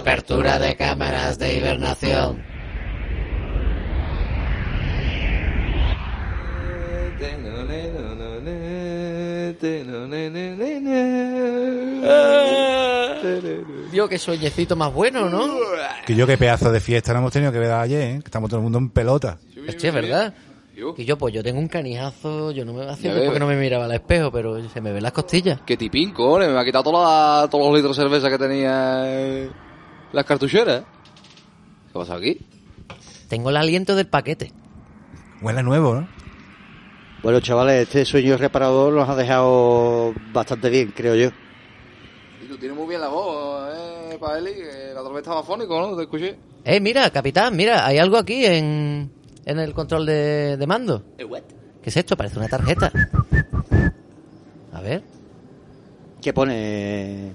Apertura de cámaras de hibernación. Dios, qué sueñecito más bueno, ¿no? Que yo qué pedazo de fiesta no hemos tenido que ver ayer, ¿eh? Que estamos todo el mundo en pelota. Hostia, es verdad. Y yo, pues yo tengo un canijazo, yo no me hacía tiempo ves. que no me miraba al espejo, pero se me ven las costillas. Qué tipín, cojones. Me ha quitado toda la- todos los litros de cerveza que tenía eh, las cartucheras. ¿Qué pasa aquí? Tengo el aliento del paquete. Huele nuevo, ¿no? Bueno, chavales, este sueño reparador nos ha dejado bastante bien, creo yo. Y tú tienes muy bien la voz, eh, Paeli, que la otra vez estaba fónico, ¿no? Te escuché. Eh, mira, capitán, mira, hay algo aquí en, en el control de, de mando. ¿Qué es esto? Parece una tarjeta. A ver. ¿Qué pone?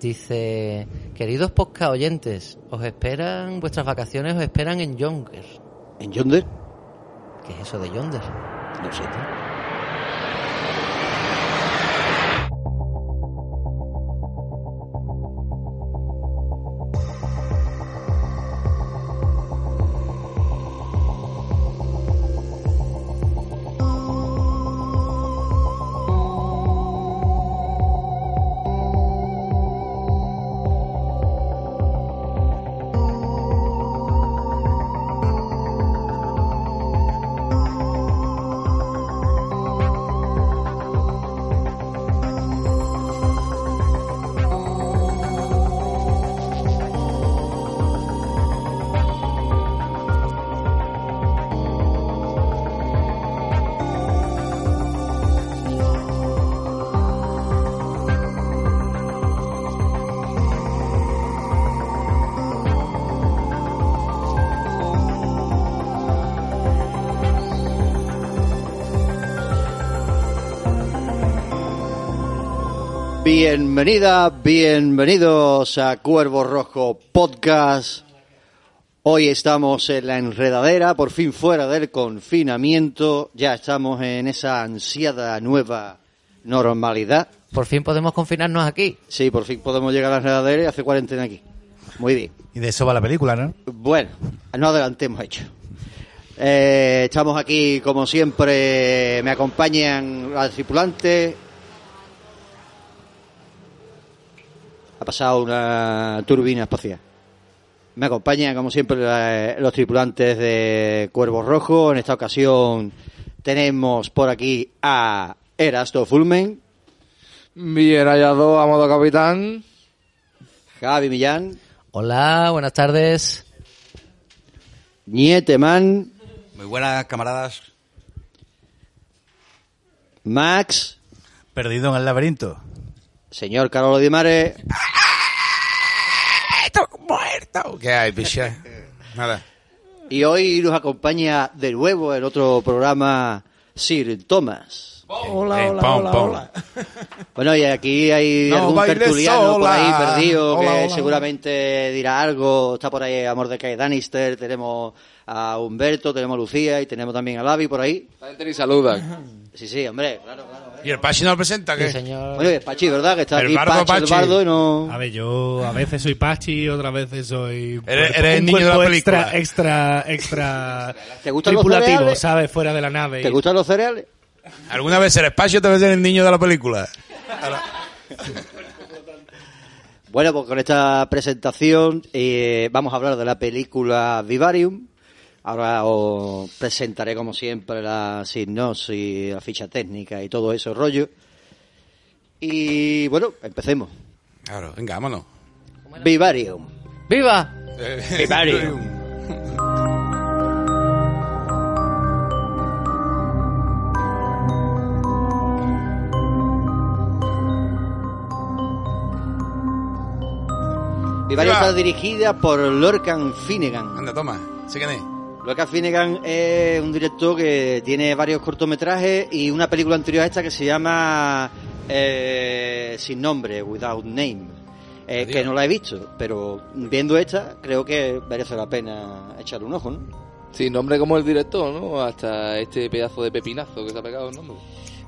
Dice, queridos podcast oyentes, os esperan, vuestras vacaciones os esperan en Yonder. ¿En Yonder? ¿Qué es eso de Yonder? No sé. Bienvenida, bienvenidos a Cuervo Rojo Podcast. Hoy estamos en la enredadera, por fin fuera del confinamiento. Ya estamos en esa ansiada nueva normalidad. Por fin podemos confinarnos aquí. Sí, por fin podemos llegar a la enredadera y hacer cuarentena aquí. Muy bien. Y de eso va la película, ¿no? Bueno, no adelantemos hecho. Eh, estamos aquí, como siempre, me acompañan los tripulantes. Pasado una turbina espacial. Me acompañan, como siempre, la- los tripulantes de Cuervo Rojo. En esta ocasión tenemos por aquí a Erasto Fulmen, Bien hallado, amado capitán. Javi Millán, Hola, buenas tardes. Nieteman, Muy buenas, camaradas. Max, Perdido en el laberinto. señor Carolo Di Mare, ¿Qué hay, picha? Nada. Y hoy nos acompaña de nuevo el otro programa Sir Thomas. Hola, hola, hola, hola. Bueno, y aquí hay No algún tertuliano por ahí sola. perdido Hola, que hola. seguramente dirá algo. Está por ahí Amor de Kai Danister, tenemos a Humberto, tenemos a Lucía y tenemos también a Lavi por ahí. La gente ni saluda. Sí, sí, hombre, claro, claro. ¿Y el Pachi no lo presenta? Sí, ¿Qué? señor. Bueno, y es Pachi, ¿verdad? Que está El aquí bardo Pachi, el Pachi. bardo y no... A ver, yo a veces soy Pachi, otras veces soy... Eres- cuerpo- eres el niño de la película. Extra, extra, extra... ¿Te gustan los tripulativo? ¿sabes? Fuera de la nave. ¿Te gustan los cereales? ¿Alguna vez eres Pachi o te ves el niño de la película? Bueno, pues con esta presentación eh, vamos a hablar de la película Vivarium. Ahora os presentaré, como siempre, la sinopsis, la ficha técnica y todo ese rollo. Y bueno, empecemos. Claro, venga, vámonos. Vivarium. ¡Viva! Vivarium. Vivarium Viva. está dirigida por Lorcan Finnegan. Anda, toma. ¿Sí quién es? Lorcan Finnegan es un director que tiene varios cortometrajes y una película anterior a esta que se llama eh, Sin Nombre, Without Name. Eh, que no la he visto, pero viendo esta creo que merece la pena echarle un ojo, ¿no? Sí, nombre como el director, ¿no? Hasta este pedazo de pepinazo que se ha pegado el nombre.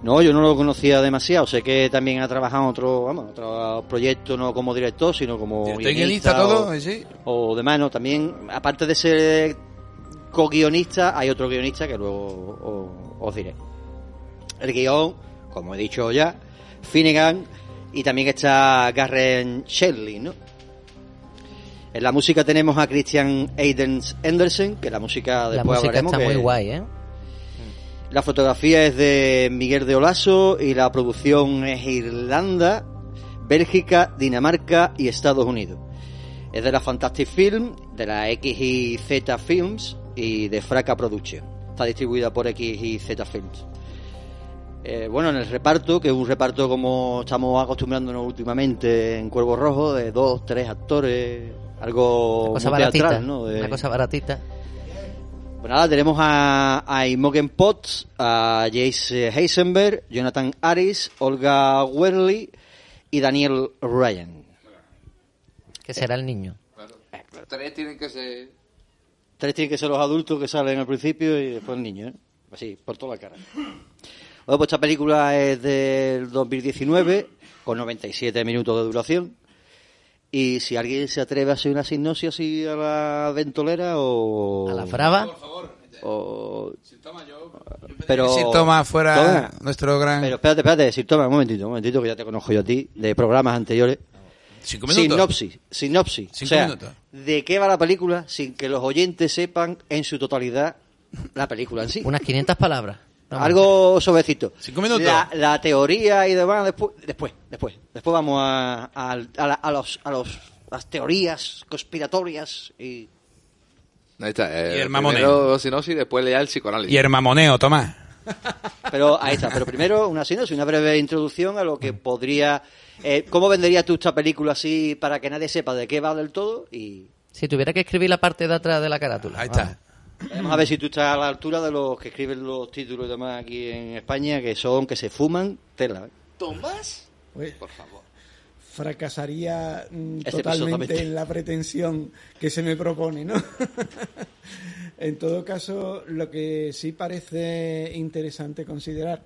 No, yo no lo conocía demasiado. Sé que también ha trabajado en otro, vamos, otro proyecto, no como director, sino como guionista, todo, o, sí. o demás, ¿no? También, aparte de ser co-guionista, hay otro guionista que luego os, os diré. El guion, como he dicho ya, Finnegan y también está Garren Shelley, ¿no? En la música tenemos a Christian Aidens Andersen, que la música La después música hablaremos. está muy guay, ¿eh? La fotografía es de Miguel de Olaso y la producción es Irlanda, Bélgica, Dinamarca y Estados Unidos. Es de la Fantastic Film, de la X y Z Films y de Fraca Production. Está distribuida por X y Z Films. Eh, bueno, en el reparto, que es un reparto como estamos acostumbrándonos últimamente en Cuervo Rojo, de dos, tres actores, algo Una cosa muy baratita. teatral, ¿no? De- Una cosa baratita. pues nada, tenemos a, a Imogen Potts, a Jace Heisenberg, Jonathan Aris, Olga Werley y Daniel Ryan. Que será el niño. Tres tienen que ser... Tres tienen que ser los adultos que salen al principio y después el niño, ¿eh? Así, por toda la cara. Bueno, pues esta película es del 2019, con 97 minutos de duración. Y si alguien se atreve a hacer una sinopsis así a la ventolera o... A la frava. o- Pero... Si toma fuera Toma. nuestro gran... Pero espérate, espérate, decir, toma un momentito, un momentito, que ya te conozco yo a ti, de programas anteriores. Cinco minutos. Sinopsis, sinopsis. Cinco o sea, minutos. ¿De qué va la película sin que los oyentes sepan en su totalidad la película en sí? Unas 500 palabras. Vamos. Algo suavecito. Cinco minutos. La, la teoría y demás, después, después, después. Después vamos a, a, a la- a los, a los, las teorías conspiratorias y... Ahí está. Eh, Y el mamoneo. Primero sinopsis, después lea el psicoanálisis. Y el mamoneo, Tomás. Pero ahí está. Pero primero una sinopsis, una breve introducción a lo que podría... eh, ¿Cómo venderías tú esta película así para que nadie sepa de qué va del todo? Y Si tuviera que escribir la parte de atrás de la carátula. Ahí está. vamos a ver si tú estás a la altura de los que escriben los títulos y demás aquí en España, que son que se fuman tela. ¿eh? ¿Tomás? Pues, Por favor. fracasaría mm, Este totalmente en la pretensión que se me propone, ¿no? en todo caso, lo que sí parece interesante considerar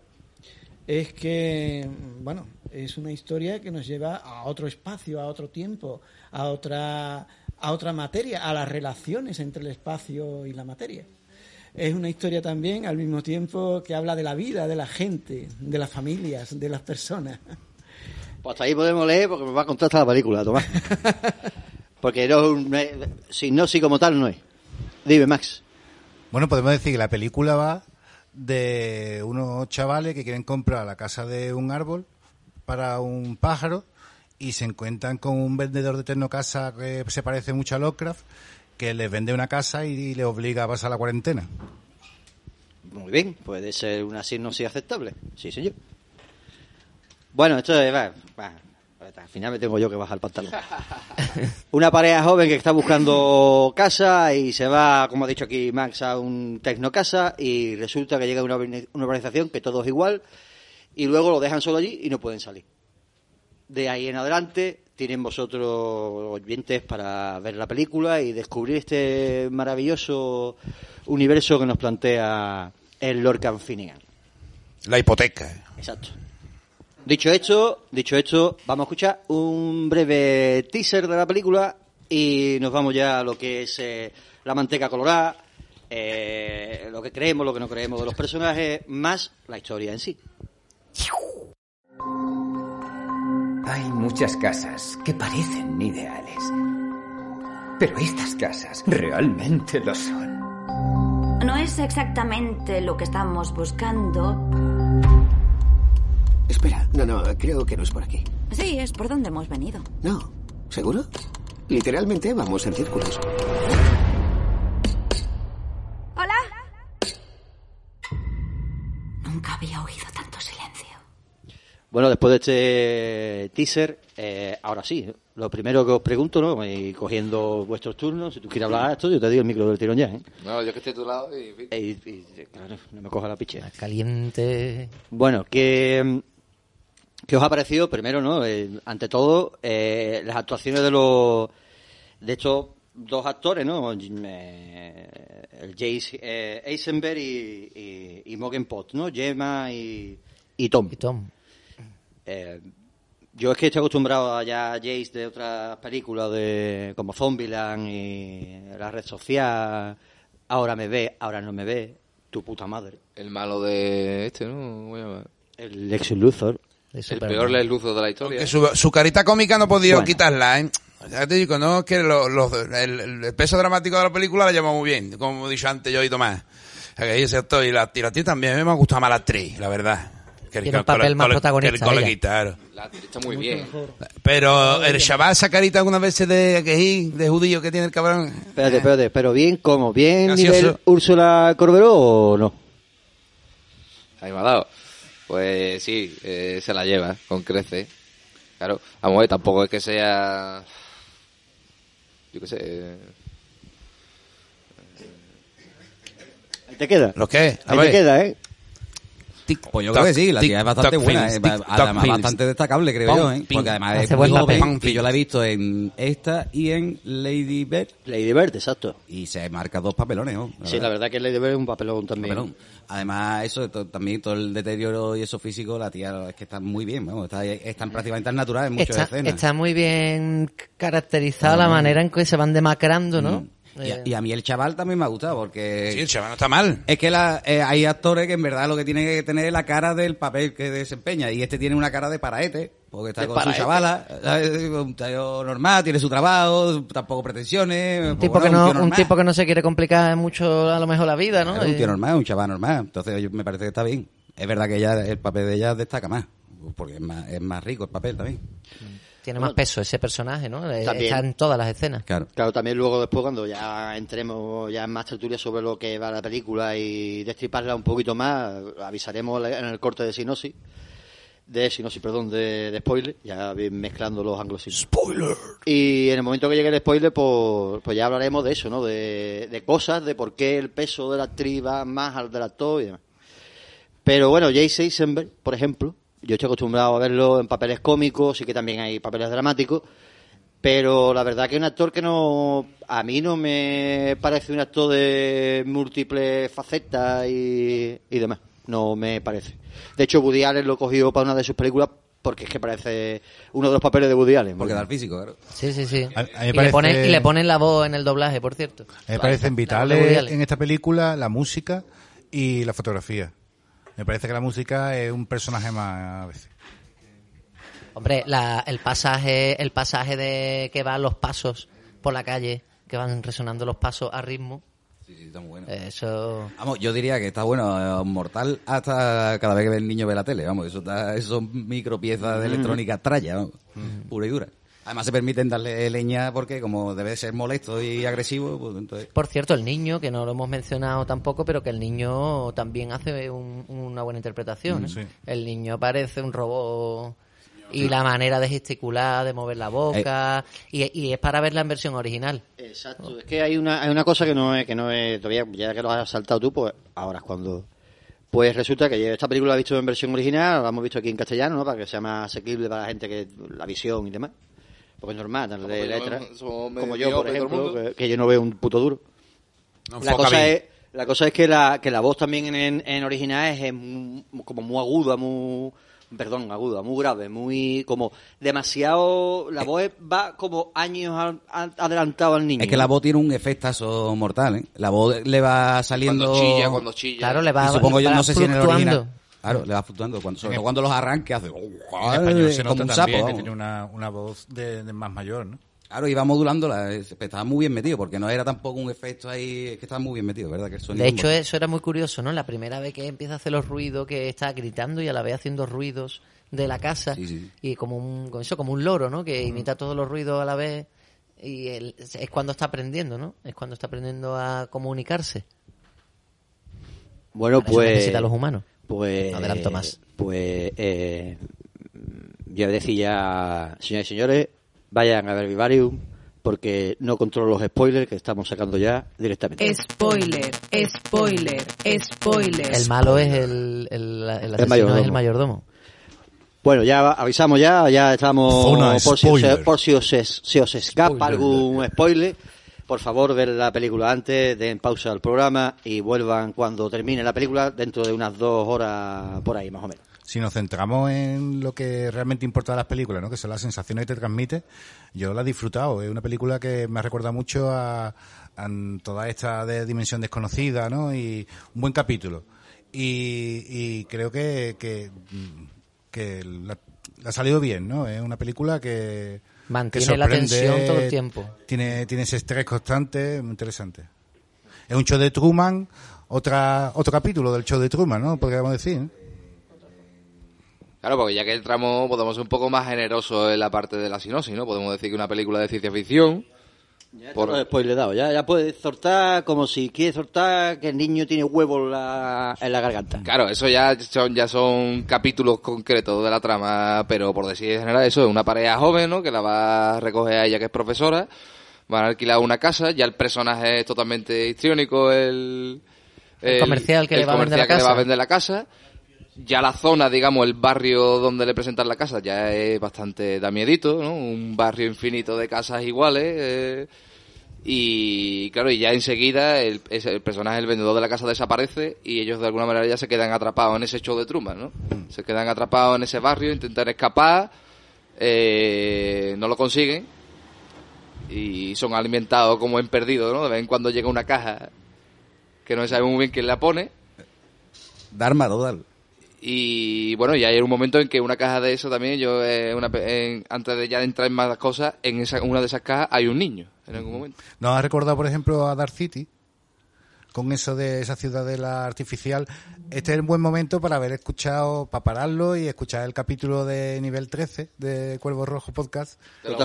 es que, bueno, es una historia que nos lleva a otro espacio, a otro tiempo, a otra, a otra materia, a las relaciones entre el espacio y la materia. Es una historia también, al mismo tiempo, que habla de la vida, de la gente, de las familias, de las personas. Pues hasta ahí podemos leer porque me va a contar hasta la película, Tomás. Porque no, no es- sinopsis como tal no es. Dime, Max. Bueno, podemos decir que la película va de unos chavales que quieren comprar la casa de un árbol para un pájaro y se encuentran con un vendedor de tecnocasa que se parece mucho a Lovecraft que les vende una casa y les obliga a pasar la cuarentena. Muy bien, puede ser una sinopsis aceptable. Sí, señor. Bueno, esto es... va, al final me tengo yo que bajar el pantalón. Una pareja joven que está buscando casa y se va, como ha dicho aquí Max, a un tecnocasa y resulta que llega una, urbanización que todo es igual y luego lo dejan solo allí y no pueden salir. De ahí en adelante tienen vosotros oyentes para ver la película y descubrir este maravilloso universo que nos plantea el Lorcan Finnegan. La hipoteca. Exacto. Dicho esto, dicho esto, vamos a escuchar un breve teaser de la película y nos vamos ya a lo que es eh, la manteca colorada, eh, lo que creemos, lo que no creemos de los personajes, más la historia en sí. Hay muchas casas que parecen ideales. Pero estas casas realmente lo son. No es exactamente lo que estamos buscando. Espera, no, no, creo que no es por aquí. Sí, es por donde hemos venido. No, ¿seguro? Literalmente vamos en círculos. Hola. Nunca había oído tanto silencio. Bueno, después de este teaser, eh, ahora sí, lo primero que os pregunto, ¿no? Y cogiendo vuestros turnos, si tú quieres hablar esto, yo te digo el micro del tirón ya, ¿eh? No, yo que estoy a tu lado. Y- y- claro, no me coja la piche. Caliente. Bueno, que ¿qué os ha parecido? Primero, ¿no? Eh, ante todo, eh, las actuaciones de los de estos dos actores, ¿no? Eh, el Jace eh, Eisenberg y, y, y Morgan Potts, ¿no? Gemma y, y Tom. Y Tom. Eh, yo es que estoy acostumbrado a ya a Jace de otras películas de como Zombieland y la red social. Ahora me ve, ahora no me ve. Tu puta madre. El malo de este, ¿no? El Lex Luthor. El peor Les Luthor de la historia. Que su, su carita cómica no podido Bueno. quitarla, ¿eh? Ya te digo, no, es que lo- el, el peso dramático de la película la lleva muy bien, como he dicho antes yo y Tomás. O sea, que ese actor y la, y la actriz también, a mí me ha gustado más la actriz, la verdad. Que Tiene un papel más protagonista Que el ella. La actriz está muy bien. Pero el chaval esa carita algunas veces de, que- de judío que tiene el cabrón. Espérate, espérate, pero bien, ¿cómo? ¿Bien Gracioso. nivel Úrsula Corberó o no? Ahí me ha dado. Pues sí, eh, se la lleva con crece. Claro, vamos a ver, tampoco es que sea. Yo qué sé. eh, Ahí te queda. ¿Lo qué? A Ahí ver. te queda, ¿eh? Pues yo creo que sí, la tía es bastante buena, films, eh, además films. bastante destacable, creo yo, ¿eh? porque además Hace es muy joven, y yo la he visto en esta y en Lady Bird, Lady Bird, exacto. y se marca dos papelones, ¿no? Sí, la verdad que Lady Bird es un papelón también. Papelón. Además, eso, to- también todo el deterioro y eso físico, la tía es que está muy bien, vamos, está, están prácticamente tan natural en muchas Está, escenas. está muy bien caracterizada la manera en que se van demacrando, ¿no? Mm. Y, Eh, a, y a mí el chaval también me ha gustado porque... Sí, el chaval no está mal. Es que la- eh, hay actores que en verdad lo que tienen que tener es la cara del papel que desempeña. Y este tiene una cara de paraete, porque está De con paraete. su chavala. ¿sabes? Un tío normal, tiene su trabajo, tampoco pretensiones. un tipo, que no, un tipo que no se quiere complicar mucho a lo mejor la vida, ¿no? Claro, un tío Eh, normal, un chaval normal. Entonces yo- me parece que está bien. Es verdad que ella, el papel de ella destaca más, porque es más, es más rico el papel también. Tiene más peso ese personaje, ¿no? Eh, También. Está en todas las escenas. Claro. Claro, también luego después cuando ya entremos ya en más tertulia sobre lo que va la película y destriparla un poquito más, avisaremos en el corte de sinosis, de sinosis, perdón, de, de spoiler, ya mezclando los anglosinos. Spoiler. Y en el momento que llegue el spoiler, pues, pues ya hablaremos de eso, ¿no? De, de cosas, de por qué el peso de la actriz va más al del actor y demás. Pero bueno, Jace Eisenberg, por ejemplo, yo estoy acostumbrado a verlo en papeles cómicos y que también hay papeles dramáticos, pero la verdad que es un actor que no, a mí no me parece un actor de múltiples facetas y, y demás, no me parece. De hecho, Woody Allen lo cogió para una de sus películas porque es que parece uno de los papeles de Woody Allen. Porque da el físico, claro. Sí, sí, sí. A- a y, le ponen, y le ponen la voz en el doblaje, por cierto. Me parecen vitales en esta película la música y la fotografía. Me parece que la música es un personaje más a veces. Hombre, la- el pasaje, el pasaje de que van los pasos por la calle, que van resonando los pasos a ritmo. Sí, sí, está muy bueno. Eso. Vamos, yo diría que está bueno, eh, mortal hasta cada vez que el niño ve la tele, vamos, eso está, eso son micropiezas de electrónica tralla, vamos, pura y dura. Además se permiten darle leña porque como debe ser molesto y agresivo, pues entonces... Por cierto, el niño, que no lo hemos mencionado tampoco, pero que el niño también hace un- una buena interpretación. Mm, ¿eh? sí. El niño parece un robot y la manera de gesticular, de mover la boca, Eh. y, y es para verla en versión original. Exacto, es que hay una, hay una cosa que no es, que no es, todavía, ya que lo has saltado tú, pues ahora es cuando... Pues resulta que esta película la he visto en versión original, la hemos visto aquí en castellano, ¿no? Para que sea más asequible para la gente que la visión y demás. Porque es normal, darle Como yo, letra. somos medio Como yo, por ejemplo, que, que yo no veo un puto duro. No La cosa, bien. es, la cosa es que la, que la voz también en, en original es, es mu- como muy aguda, muy... Perdón, aguda, muy grave, muy como demasiado... La voz es- va como años a- a- adelantado al niño. Es que la voz tiene un efectazo mortal, ¿eh? La voz le va saliendo... Cuando chilla, cuando chilla. Claro, le va, Y supongo yo, va no sé si en el original... Claro, le va fluctuando, cuando, sobre todo cuando los arranques hace... En español se como nota un también sapo, que vamos. tiene una, una voz de, de más mayor, ¿no? Claro, iba modulándola, eh, estaba muy bien metido, porque no era tampoco un efecto ahí, es que estaba muy bien metido, ¿verdad? Que el sonido De hecho, eso era muy curioso, ¿no? La primera vez que empieza a hacer los ruidos, que está gritando y a la vez haciendo ruidos de la casa, Sí, sí. y como un, como eso, como un loro, ¿no? Que imita todos los ruidos a la vez, y él- es cuando está aprendiendo, ¿no? Es cuando está aprendiendo a comunicarse. Bueno, Para eso pues... necesita a los humanos. Pues... No adelanto más. Pues... Eh, yo decía, señores y señores, vayan a ver Vivarium, porque no controlo los spoilers que estamos sacando ya directamente. Spoiler, spoiler, spoiler. El malo es el, el, el asesino mayordomo. es el mayordomo. Bueno, ya avisamos ya, ya estamos Zona por, si os, por si os, es- si os escapa Spoiler. algún spoiler. Por favor, ver la película antes, den pausa al programa y vuelvan cuando termine la película dentro de unas dos horas por ahí, más o menos. si nos centramos en lo que realmente importa de las películas, ¿no? que son las sensaciones que te transmite, yo la he disfrutado. Es una película que me ha recordado mucho a, toda esta de dimensión desconocida, ¿no? Y un buen capítulo. Y, y creo que, que, que la ha salido bien, ¿no? Es una película que Mantiene la tensión todo el tiempo. Tiene, tiene ese estrés constante, muy interesante. Es un show de Truman, otra, otro capítulo del show de Truman, ¿no? Podríamos decir. ¿eh? Claro, porque ya que entramos, podemos ser un poco más generosos en la parte de la sinopsis, ¿no? Podemos decir que una película de ciencia ficción. Por... No, spoiler dado. Ya, ya puedes soltar como si quieres soltar que el niño tiene huevos en la, en la garganta. Claro, eso ya son, ya son capítulos concretos de la trama, pero por decir en general, eso es una pareja joven, ¿no? Que la va a recoger a ella que es profesora. Van a alquilar una casa, ya el personaje es totalmente histriónico, el... El comercial que el le va comercial la que le va a vender la casa. Ya la zona, digamos, el barrio donde le presentan la casa ya es bastante da miedito, ¿no? Un barrio infinito de casas iguales. eh, y claro, y ya enseguida el, el personaje, el vendedor de la casa desaparece y ellos de alguna manera ya se quedan atrapados en ese show de Truman, ¿no? Se quedan atrapados en ese barrio, intentan escapar, eh, no lo consiguen y son alimentados como en perdido, ¿no? De vez en cuando llega una caja que no se sabe muy bien quién la pone Dharma total. Y bueno, y hay un momento en que una caja de eso también, yo eh, una pe- en- antes de ya entrar en más cosas, en esa, una de esas cajas hay un niño en algún momento. Nos ha recordado, por ejemplo, a Dark City, con eso de esa ciudadela artificial. Este es el buen momento para haber escuchado, para pararlo y escuchar el capítulo de nivel 13 de Cuervo Rojo Podcast. Lo-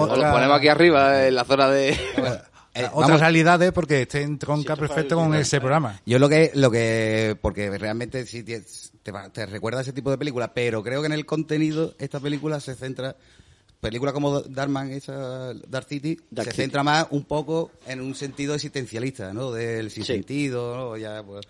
Os lo ponemos aquí arriba en la zona de... Eh, vamos. otras realidades porque este entronca perfecto con ese programa. Yo lo que, lo que, porque realmente sí te, va- te recuerda a ese tipo de película, pero creo que en el contenido esta película se centra, película como Darkman, esa Dark City, Dark se City. centra más un poco en un sentido existencialista, ¿no? Del sin Sí. sentido, ¿no? Ya, pues,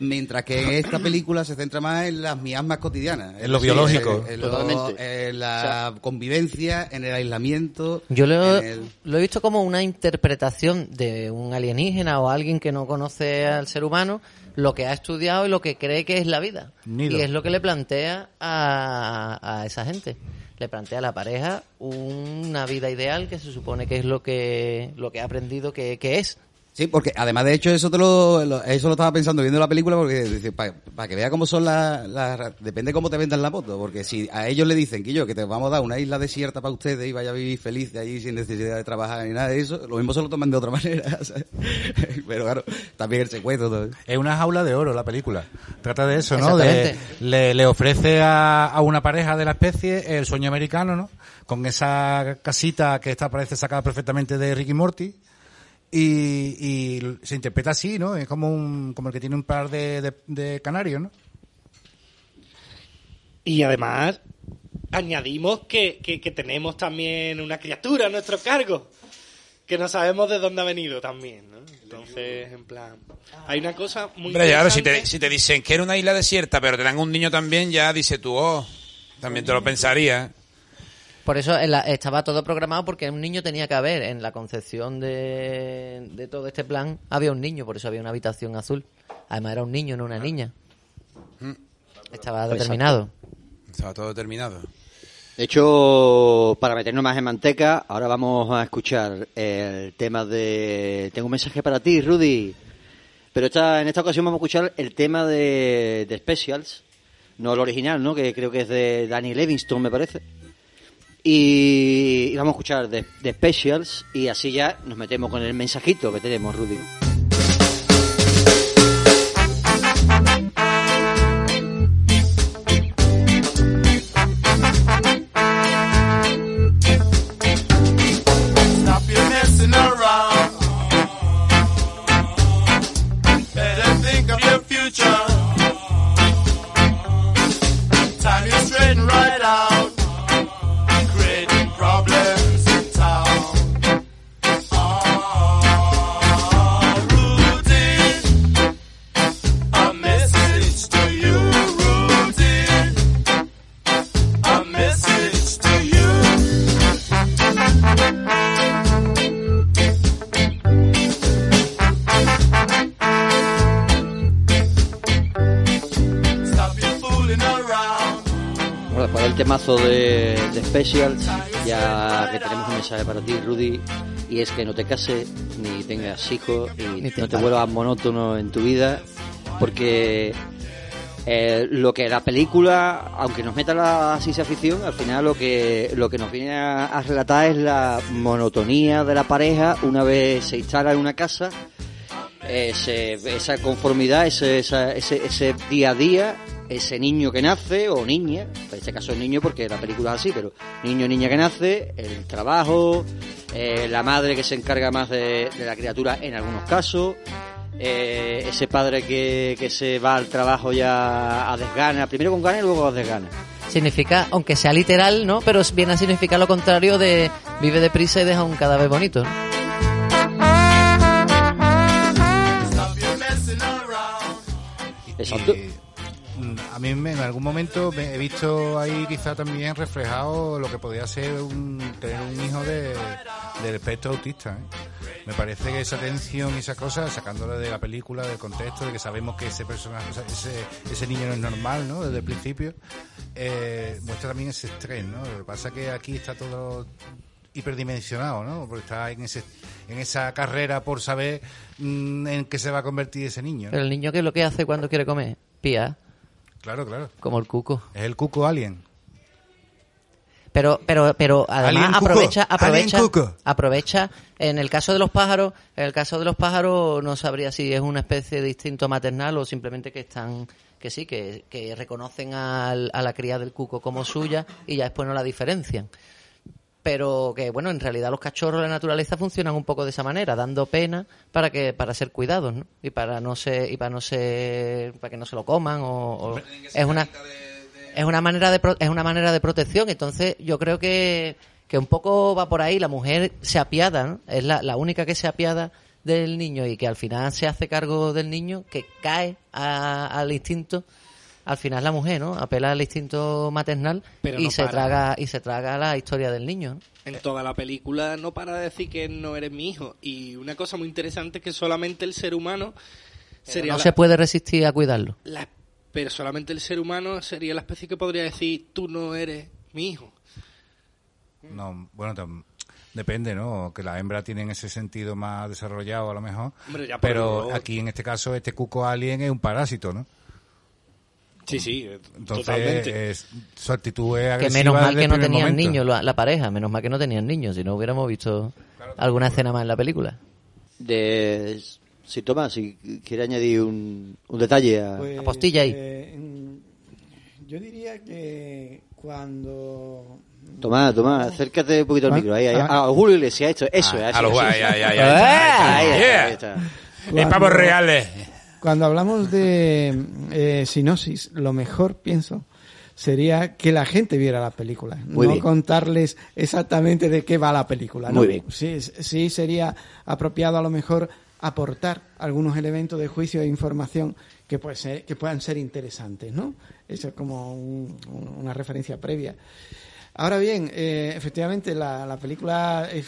Mientras que esta película se centra más en las miasmas cotidianas. En lo biológico. En, lo- Totalmente. en la convivencia, en el aislamiento. Yo lo, en el- lo he visto como una interpretación de un alienígena o alguien que no conoce al ser humano, lo que ha estudiado y lo que cree que es la vida. Nido. Y es lo que le plantea a, a esa gente. Le plantea a la pareja una vida ideal que se supone que es lo que, lo que ha aprendido que, que es. Sí, porque además de hecho eso te lo, lo- eso lo estaba pensando viendo la película porque para que vea cómo son las, las- depende cómo te vendan la moto, porque si a ellos le dicen que yo que te vamos a dar una isla desierta para ustedes y vaya a vivir feliz de allí sin necesidad de trabajar ni nada de eso, lo mismo se lo toman de otra manera, ¿sabes? pero claro, también el secuestro todo. Es una jaula de oro la película. Trata de eso, ¿no? De, le, le ofrece a, a una pareja de la especie el sueño americano, ¿no? Con esa casita que está parece sacada perfectamente de Ricky Morty. Y, y se interpreta así, ¿no? Es como un, como el que tiene un par de, de, de canarios, ¿no? Y además, añadimos que, que, que tenemos también una criatura a nuestro cargo. Que no sabemos de dónde ha venido también, ¿no? Entonces, en plan... Hay una cosa muy Hombre, claro, si te, si te dicen que era una isla desierta, pero te dan un niño también, ya dice tú, oh, también te lo pensaría. Por eso en la- estaba todo programado porque un niño tenía que haber. En la concepción de, de todo este plan había un niño, por eso había una habitación azul. Además era un niño, no una niña. Estaba Pues determinado. Estaba todo determinado. De hecho, para meternos más en manteca, ahora vamos a escuchar el tema de... Tengo un mensaje para ti, Rudy. Pero esta, en esta ocasión vamos a escuchar el tema de, de Specials. No el original, ¿no? Que creo que es de Danny Livingston, me parece. Y, vamos a escuchar de, de Specials y así ya nos metemos con el mensajito que tenemos, Rudy. Specials, ya que tenemos un mensaje para ti, Rudy, y es que no te cases, ni tengas hijos, y Ni te no te vuelvas monótono en tu vida, porque eh, lo que la película, aunque nos meta la ciencia ficción, al final lo que, lo que nos viene a, a relatar es la monotonía de la pareja. Una vez se instala en una casa, ese- esa conformidad, ese, esa- ese, ese día a día, ese niño que nace, o niña, en este caso es niño porque la película es así, pero niño o niña que nace, el trabajo, eh, la madre que se encarga más de, de la criatura en algunos casos, eh, ese padre que, que se va al trabajo ya a desgana, primero con ganas y luego a desgana. Significa, aunque sea literal, ¿no? Pero viene a significar lo contrario de vive deprisa y deja un cadáver bonito. ¿no? Exacto. Y, a mí en algún momento me he visto ahí quizá también reflejado lo que podría ser un, tener un hijo de, del espectro autista. ¿eh? Me parece que esa tensión y esas cosas, sacándolo de la película, del contexto, de que sabemos que ese personaje, ese, ese niño no es normal, ¿no? Desde el principio, eh, muestra también ese estrés, ¿no? Lo que pasa es que aquí está todo hiperdimensionado, ¿no? Porque está en ese en esa carrera por saber mm, en qué se va a convertir ese niño. Pero el niño, ¿qué es lo que hace cuando quiere comer? Pía, Claro, claro. como el cuco. Es el cuco alien. Pero, pero, pero además aprovecha, aprovecha, aprovecha. En el caso de los pájaros, en el caso de los pájaros no sabría si es una especie de instinto maternal o simplemente que están, que sí, que, que reconocen al- a la cría del cuco como suya y ya después no la diferencian. Pero que bueno, en realidad los cachorros de la naturaleza funcionan un poco de esa manera, dando pena para que para ser cuidados, ¿no? Y para no ser y para no ser para que no se lo coman o, o- es una es una manera de es una manera de protección entonces yo creo que, que un poco va por ahí la mujer se apiada ¿no? es la, la única que se apiada del niño y que al final se hace cargo del niño que cae a- al instinto al final la mujer no apela al instinto maternal Pero y no se para. traga y se traga la historia del niño ¿no? En toda la película no para de decir que no eres mi hijo. Y una cosa muy interesante es que solamente el ser humano sería no la- se puede resistir a cuidarlo la- pero solamente el ser humano sería la especie que podría decir tú no eres mi hijo. No, bueno, tam- depende, ¿no? Que la hembra tiene ese sentido más desarrollado a lo mejor. Hombre, ya, pero pero- aquí en este caso este cuco alien es un parásito, ¿no? Sí, sí, eh, Entonces totalmente. es- su actitud es que agresiva menos mal que no tenían momento. niños la, la pareja menos mal que no tenían niños si no hubiéramos visto alguna escena más en la película De, si Tomás, si quiere añadir un, un detalle a... Pues, postilla ahí. eh, yo diría que cuando Tomás, Tomás, acércate un poquito al micro. Ahí, ahí. ah. A Julio Iglesias, esto, eso Ah, es. a los- así. ay, ay, ay, ay. Ahí está, Yeah. ahí está. Es Cuando- pavos reales. Cuando hablamos de eh, sinosis, lo mejor, pienso, sería que la gente viera la película. Muy no bien. contarles exactamente de qué va la película. ¿no? Muy bien. Sí, sí sería apropiado a lo mejor aportar algunos elementos de juicio e información que, puede ser- que puedan ser interesantes, ¿no? Eso es como un- un- una referencia previa. Ahora bien, eh, efectivamente la, la película es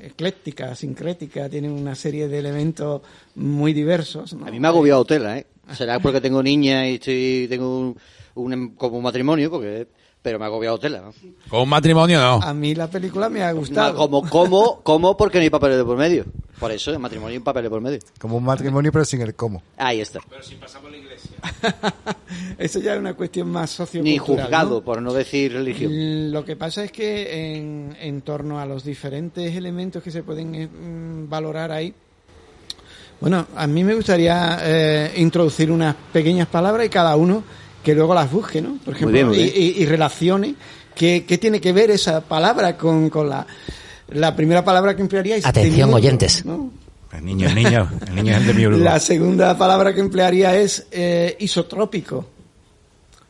ecléctica, sincrética, tiene una serie de elementos muy diversos. ¿no? A mí me ha agobiado Tela, ¿eh? Será porque tengo niña y estoy, tengo un, un- como un matrimonio, porque, pero me ha agobiado Tela. ¿no? Con un matrimonio no. A mí la película me ha gustado. Como, como, como porque no hay papeles de por medio. Por eso, el matrimonio y papeles por medio. Como un matrimonio pero sin el cómo. Ahí está. Eso ya es una cuestión más sociocultural. Ni juzgado, ¿no? por no decir religión. Lo que pasa es que en, en torno a los diferentes elementos que se pueden eh, mm, valorar ahí, bueno, a mí me gustaría eh, introducir unas pequeñas palabras y cada uno que luego las busque, ¿no? Por ejemplo, bien, muy y- bien. Y, y relacione qué, qué tiene que ver esa palabra con, con la, la primera palabra que emplearía. es Atención, oyentes. ¿no? El niño, el niño, el niño es el La segunda palabra que emplearía es eh, isotrópico.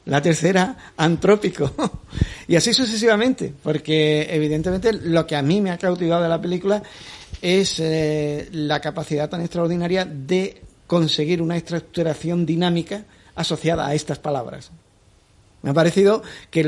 La tercera, antrópico. y así sucesivamente, porque evidentemente lo que a mí me ha cautivado de la película es eh, la capacidad tan extraordinaria de conseguir una estructuración dinámica asociada a estas palabras. Me ha parecido que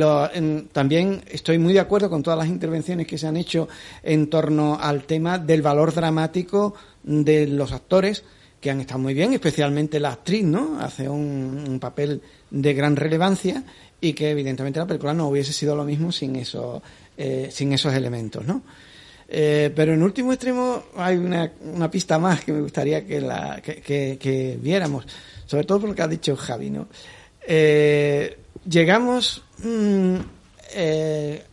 también estoy muy de acuerdo con todas las intervenciones que se han hecho en torno al tema del valor dramático de los actores, que han estado muy bien, especialmente la actriz, ¿no? Hace un, papel de gran relevancia y que evidentemente la película no hubiese sido lo mismo sin esos, eh, sin esos elementos, ¿no? Eh, pero en último extremo hay una, una pista más que me gustaría que, la, que viéramos, sobre todo por lo que ha dicho Javi, ¿no? Eh, llegamos mm, eh,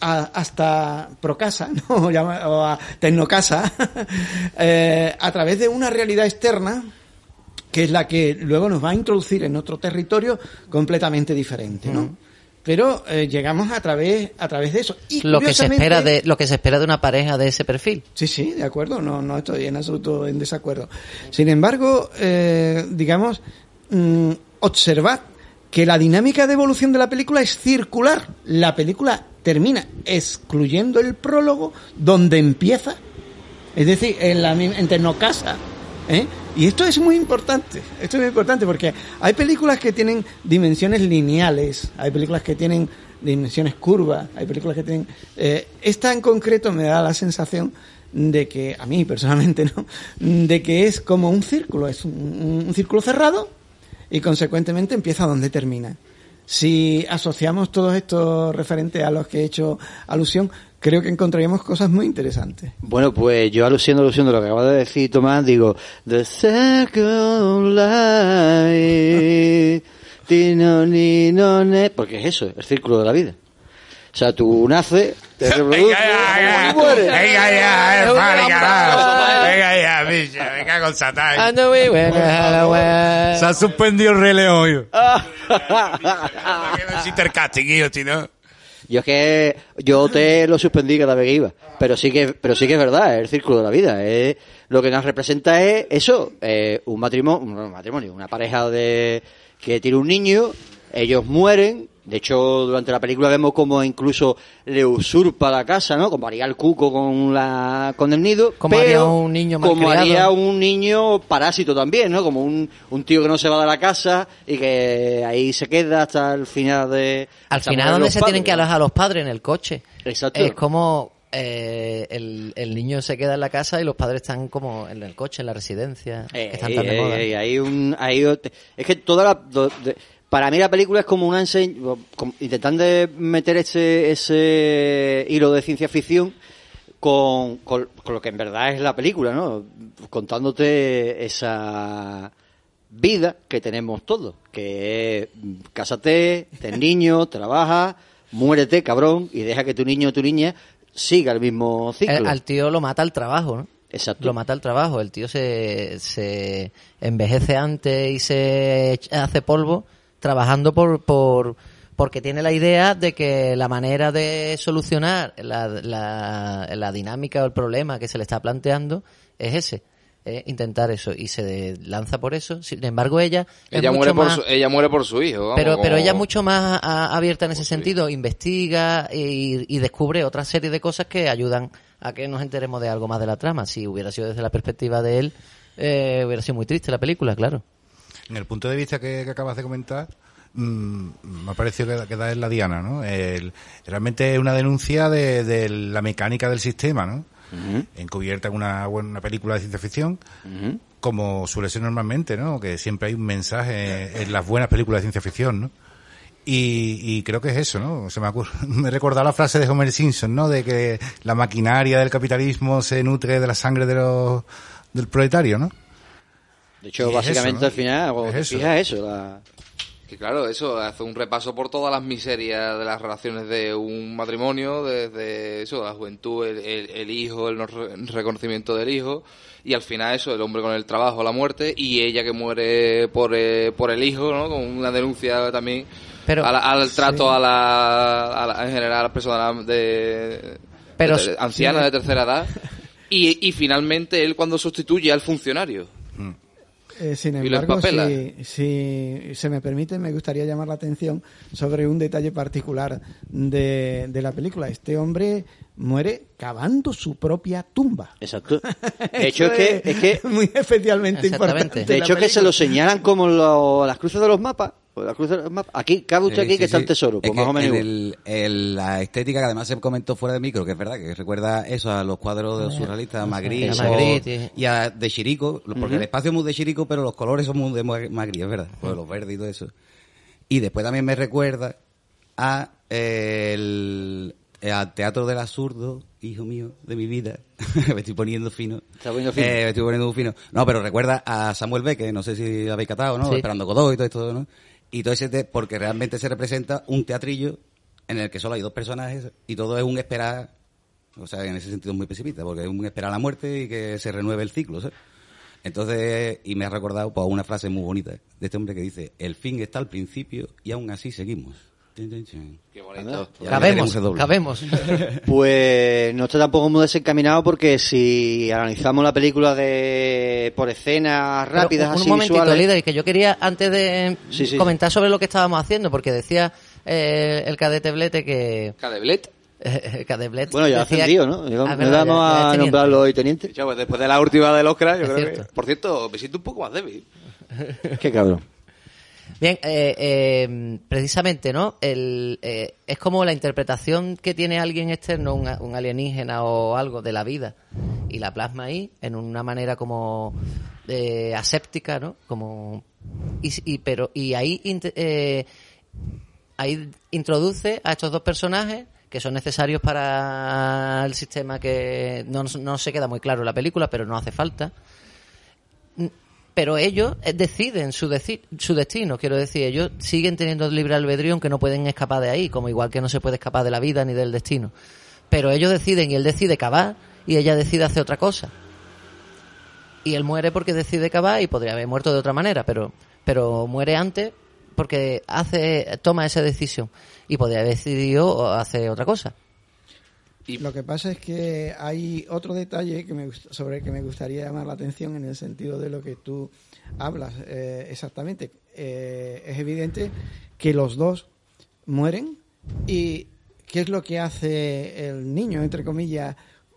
a- hasta Procasa, ¿no? O a Tecnocasa, eh, a través de una realidad externa que es la que luego nos va a introducir en otro territorio completamente diferente, ¿no? Pero eh, llegamos a través a través de eso. Y Lo que se espera de lo que se espera de una pareja de ese perfil. Sí, sí, de acuerdo, no, no estoy en absoluto en desacuerdo. Sin embargo, eh, digamos, mm, observad que la dinámica de evolución de la película es circular. La película termina excluyendo el prólogo donde empieza, es decir, en la mi- en Tecnocasa. ¿eh? Y esto es muy importante, esto es muy importante porque hay películas que tienen dimensiones lineales, hay películas que tienen dimensiones curvas, hay películas que tienen... eh, esta en concreto me da la sensación de que, a mí personalmente, ¿no? De que es como un círculo, es un círculo cerrado y consecuentemente empieza donde termina. Si asociamos todos estos referentes a los que he hecho alusión, creo que encontraríamos cosas muy interesantes. Bueno, pues yo alusión, alusión de lo que acaba de decir Tomás, digo, The Second Life, porque es eso, el círculo de la vida. O sea, tú naces, te reproduces y mueres. Venga ya, eh, marica, Venga ya, bicha, venga con Satán. Se ha suspendido el tío, si no. Yo es que yo te lo suspendí cada vez que iba, pero sí que, pero sí que es verdad, es el círculo de la vida. Es, lo que nos representa es eso, eh, un matrimonio, un matrimonio, una pareja de que tiene un niño, ellos mueren. De hecho, durante la película vemos como incluso le usurpa la casa, ¿no? Como haría el cuco con la con el nido. Como pero haría un niño Como haría un niño parásito también, ¿no? Como un, un tío que no se va de la casa y que ahí se queda hasta el final de... Al final donde se padres, tienen que ¿no? alojar los padres en el coche. Exacto. Es como eh, el, el niño se queda en la casa y los padres están como en el coche, en la residencia, que están tan de moda. hay un, hay es que toda la, de- para mí la película es como una enseñanza, intentando meter ese, ese hilo de ciencia ficción con, con, con lo que en verdad es la película, ¿no? Contándote esa vida que tenemos todos, que es mm, cásate, ten niño, trabaja, muérete, cabrón, y deja que tu niño o tu niña siga el mismo ciclo. El- al tío lo mata el trabajo, ¿no? Exacto. Lo mata el trabajo. El tío se, se envejece antes y se hace polvo trabajando por, por porque tiene la idea de que la manera de solucionar la, la, la dinámica o el problema que se le está planteando es ese. es intentar eso y se lanza por eso. Sin embargo, ella Ella muere, por más- su, ella muere por su hijo. vamos, pero, pero ella es mucho más a- abierta en ese sentido, investiga y, y descubre otra serie de cosas que ayudan a que nos enteremos de algo más de la trama. Si hubiera sido desde la perspectiva de él, eh, hubiera sido muy triste la película, claro. En el punto de vista que, que acabas de comentar, mm, me ha parecido que, que da en la diana, ¿no? El- realmente es una denuncia de, de la mecánica del sistema, ¿no? Encubierta en una, una película de ciencia ficción, como suele ser normalmente, ¿no? Que siempre hay un mensaje en las buenas películas de ciencia ficción, ¿no? Y, y creo que es eso, ¿no? Se me, ocurre- me la frase de Homer Simpson, ¿no? De que la maquinaria del capitalismo se nutre de la sangre de los, del proletario, ¿no? De hecho, básicamente eso, ¿no? al final, cuando Es te eso. fijas eso, la... Que claro, eso hace un repaso por todas las miserias de las relaciones de un matrimonio, desde eso, la juventud, el, el- el hijo, el no re- reconocimiento del hijo, y al final eso, el hombre con el trabajo, la muerte, y ella que muere por, eh, por el hijo, ¿no? Con una denuncia también Pero- al trato sí. a, la, a la- en general a las personas de, Pero- de- de- ancianas sí. de tercera edad, y, y finalmente él cuando sustituye al funcionario. Eh, sin embargo, si, si se me permite, me gustaría llamar la atención sobre un detalle particular de, de la película. Este hombre muere cavando su propia tumba. Exacto. De hecho, es que, es que muy especialmente importante. De hecho, que se lo señalan como lo- las cruces de los mapas. Los mapas. Aquí, cabe usted Sí, aquí sí, que está sí. el tesoro. Pues Es más o menos el- el- la estética que además se comentó fuera de micro, que es verdad, que recuerda eso a los cuadros de los surrealistas, Magritte, Magritte, y a de Chirico, porque el espacio es muy de Chirico, pero los colores son muy de Mag- Magritte, es verdad, pues los verdes y todo eso. Y después también me recuerda a eh, el, al teatro del absurdo, hijo mío, de mi vida. me estoy poniendo fino. Está poniendo fino. Eh, me estoy poniendo muy fino. No, pero recuerda a Samuel Beckett, no sé si lo habéis catado, ¿no? Sí. Esperando Godot y todo esto, ¿no? Y todo ese, porque realmente se representa un teatrillo en el que solo hay dos personajes y todo es un esperar, o sea, en ese sentido es muy pesimista, porque es un esperar la muerte y que se renueve el ciclo. Entonces, y me ha recordado pues, una frase muy bonita de este hombre que dice, el fin está al principio y aún así seguimos. Qué bonito. Ya Cabemos, cabemos. Pues no está tampoco muy desencaminado porque si analizamos la película de por escenas Pero rápidas un, así un momentito, visuales, líder, que yo quería, antes de Sí, sí. comentar sobre lo que estábamos haciendo, porque decía eh, el cadete Blete que... ¿Cadeblet? cadete bueno, ya ascendido, ¿no? Ah, ¿No verdad, vamos ya- ya es a nombrarlo hoy teniente? Ya, pues después de la última del Oscar, yo Es creo que... Por cierto, me siento un poco más débil. Qué cabrón. Bien, eh, eh, precisamente, ¿no? El, eh, es como la interpretación que tiene alguien externo, un, alienígena o algo de la vida, y la plasma ahí en una manera como eh, aséptica, ¿no? Como y, pero y ahí eh, ahí introduce a estos dos personajes que son necesarios para el sistema que no, no se queda muy claro la película, pero no hace falta pero ellos eh, deciden su, su destino, quiero decir, ellos siguen teniendo libre albedrío aunque no pueden escapar de ahí, como igual que no se puede escapar de la vida ni del destino. Pero ellos deciden y él decide cavar y ella decide hacer otra cosa. Y él muere porque decide cavar y podría haber muerto de otra manera, pero, pero muere antes porque hace, toma esa decisión y podría haber decidido hacer otra cosa. Lo que pasa es que hay otro detalle que me sobre el que me gustaría llamar la atención en el sentido de lo que tú hablas eh, exactamente. Eh, es evidente que los dos mueren y ¿qué es lo que hace el niño, entre comillas,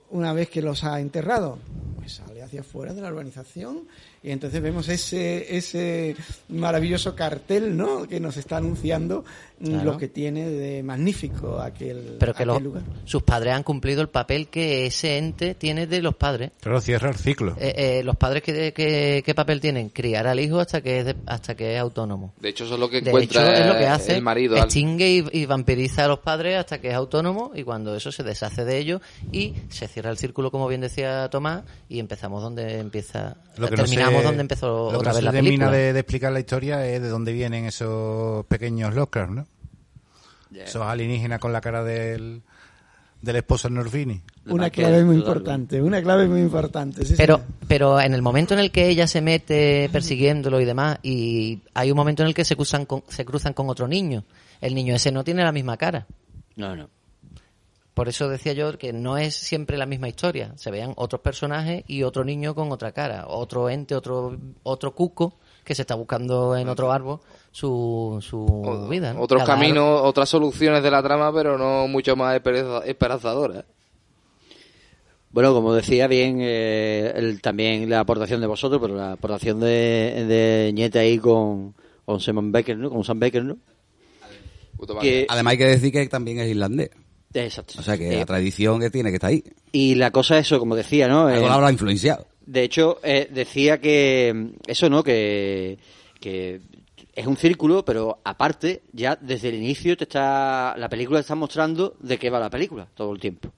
una vez que los ha enterrado? Pues sale hacia afuera de la urbanización y entonces vemos ese, ese maravilloso cartel ¿no? que nos está anunciando mm, Claro. lo que tiene de magnífico aquel, Pero que aquel los, lugar. sus padres han cumplido el papel que ese ente tiene de los padres. Claro, cierra el ciclo. Eh, eh, los padres ¿qué, qué, qué papel tienen criar al hijo hasta que es de- hasta que es autónomo De hecho, eso es lo que de encuentra hecho es lo que hace el marido. extingue y, y vampiriza a los padres hasta que es autónomo y cuando eso se deshace de ellos y se cierra el círculo como bien decía Tomás y empezamos donde empieza Lo que terminamos se- donde empezó lo que otra no vez la termina película de, de explicar la historia es de dónde vienen esos pequeños Lovecraft, ¿no? Esos alienígenas con la cara del, del esposo Norvini. Una clave muy importante, una clave muy importante. sí, pero señor. pero en el momento en el que ella se mete persiguiéndolo y demás y hay un momento en el que se cruzan con, se cruzan con otro niño el niño ese no tiene la misma cara No, no. Por eso decía yo que no es siempre la misma historia. Se vean otros personajes y otro niño con otra cara, otro ente, otro otro cuco que se está buscando en otro árbol su, su vida. ¿no? Otros Cada árbol- caminos, otras soluciones de la trama, pero no mucho más esperanza- esperanzadoras. Bueno, como decía bien, eh, el- también la aportación de vosotros, pero la aportación de, de Ñete ahí con, con Simon Becker, ¿no? Con Sam Becker, ¿no? Que- Además hay que decir que también es irlandés. Exacto. O sea que Eh, la tradición que tiene que está ahí. Y la cosa es eso, como decía, ¿no? Algo Eh, lo habrá influenciado. De hecho, eh, decía que eso, ¿no? Que, que es un círculo, pero aparte, ya desde el inicio te está la película te está mostrando de qué va la película todo el tiempo.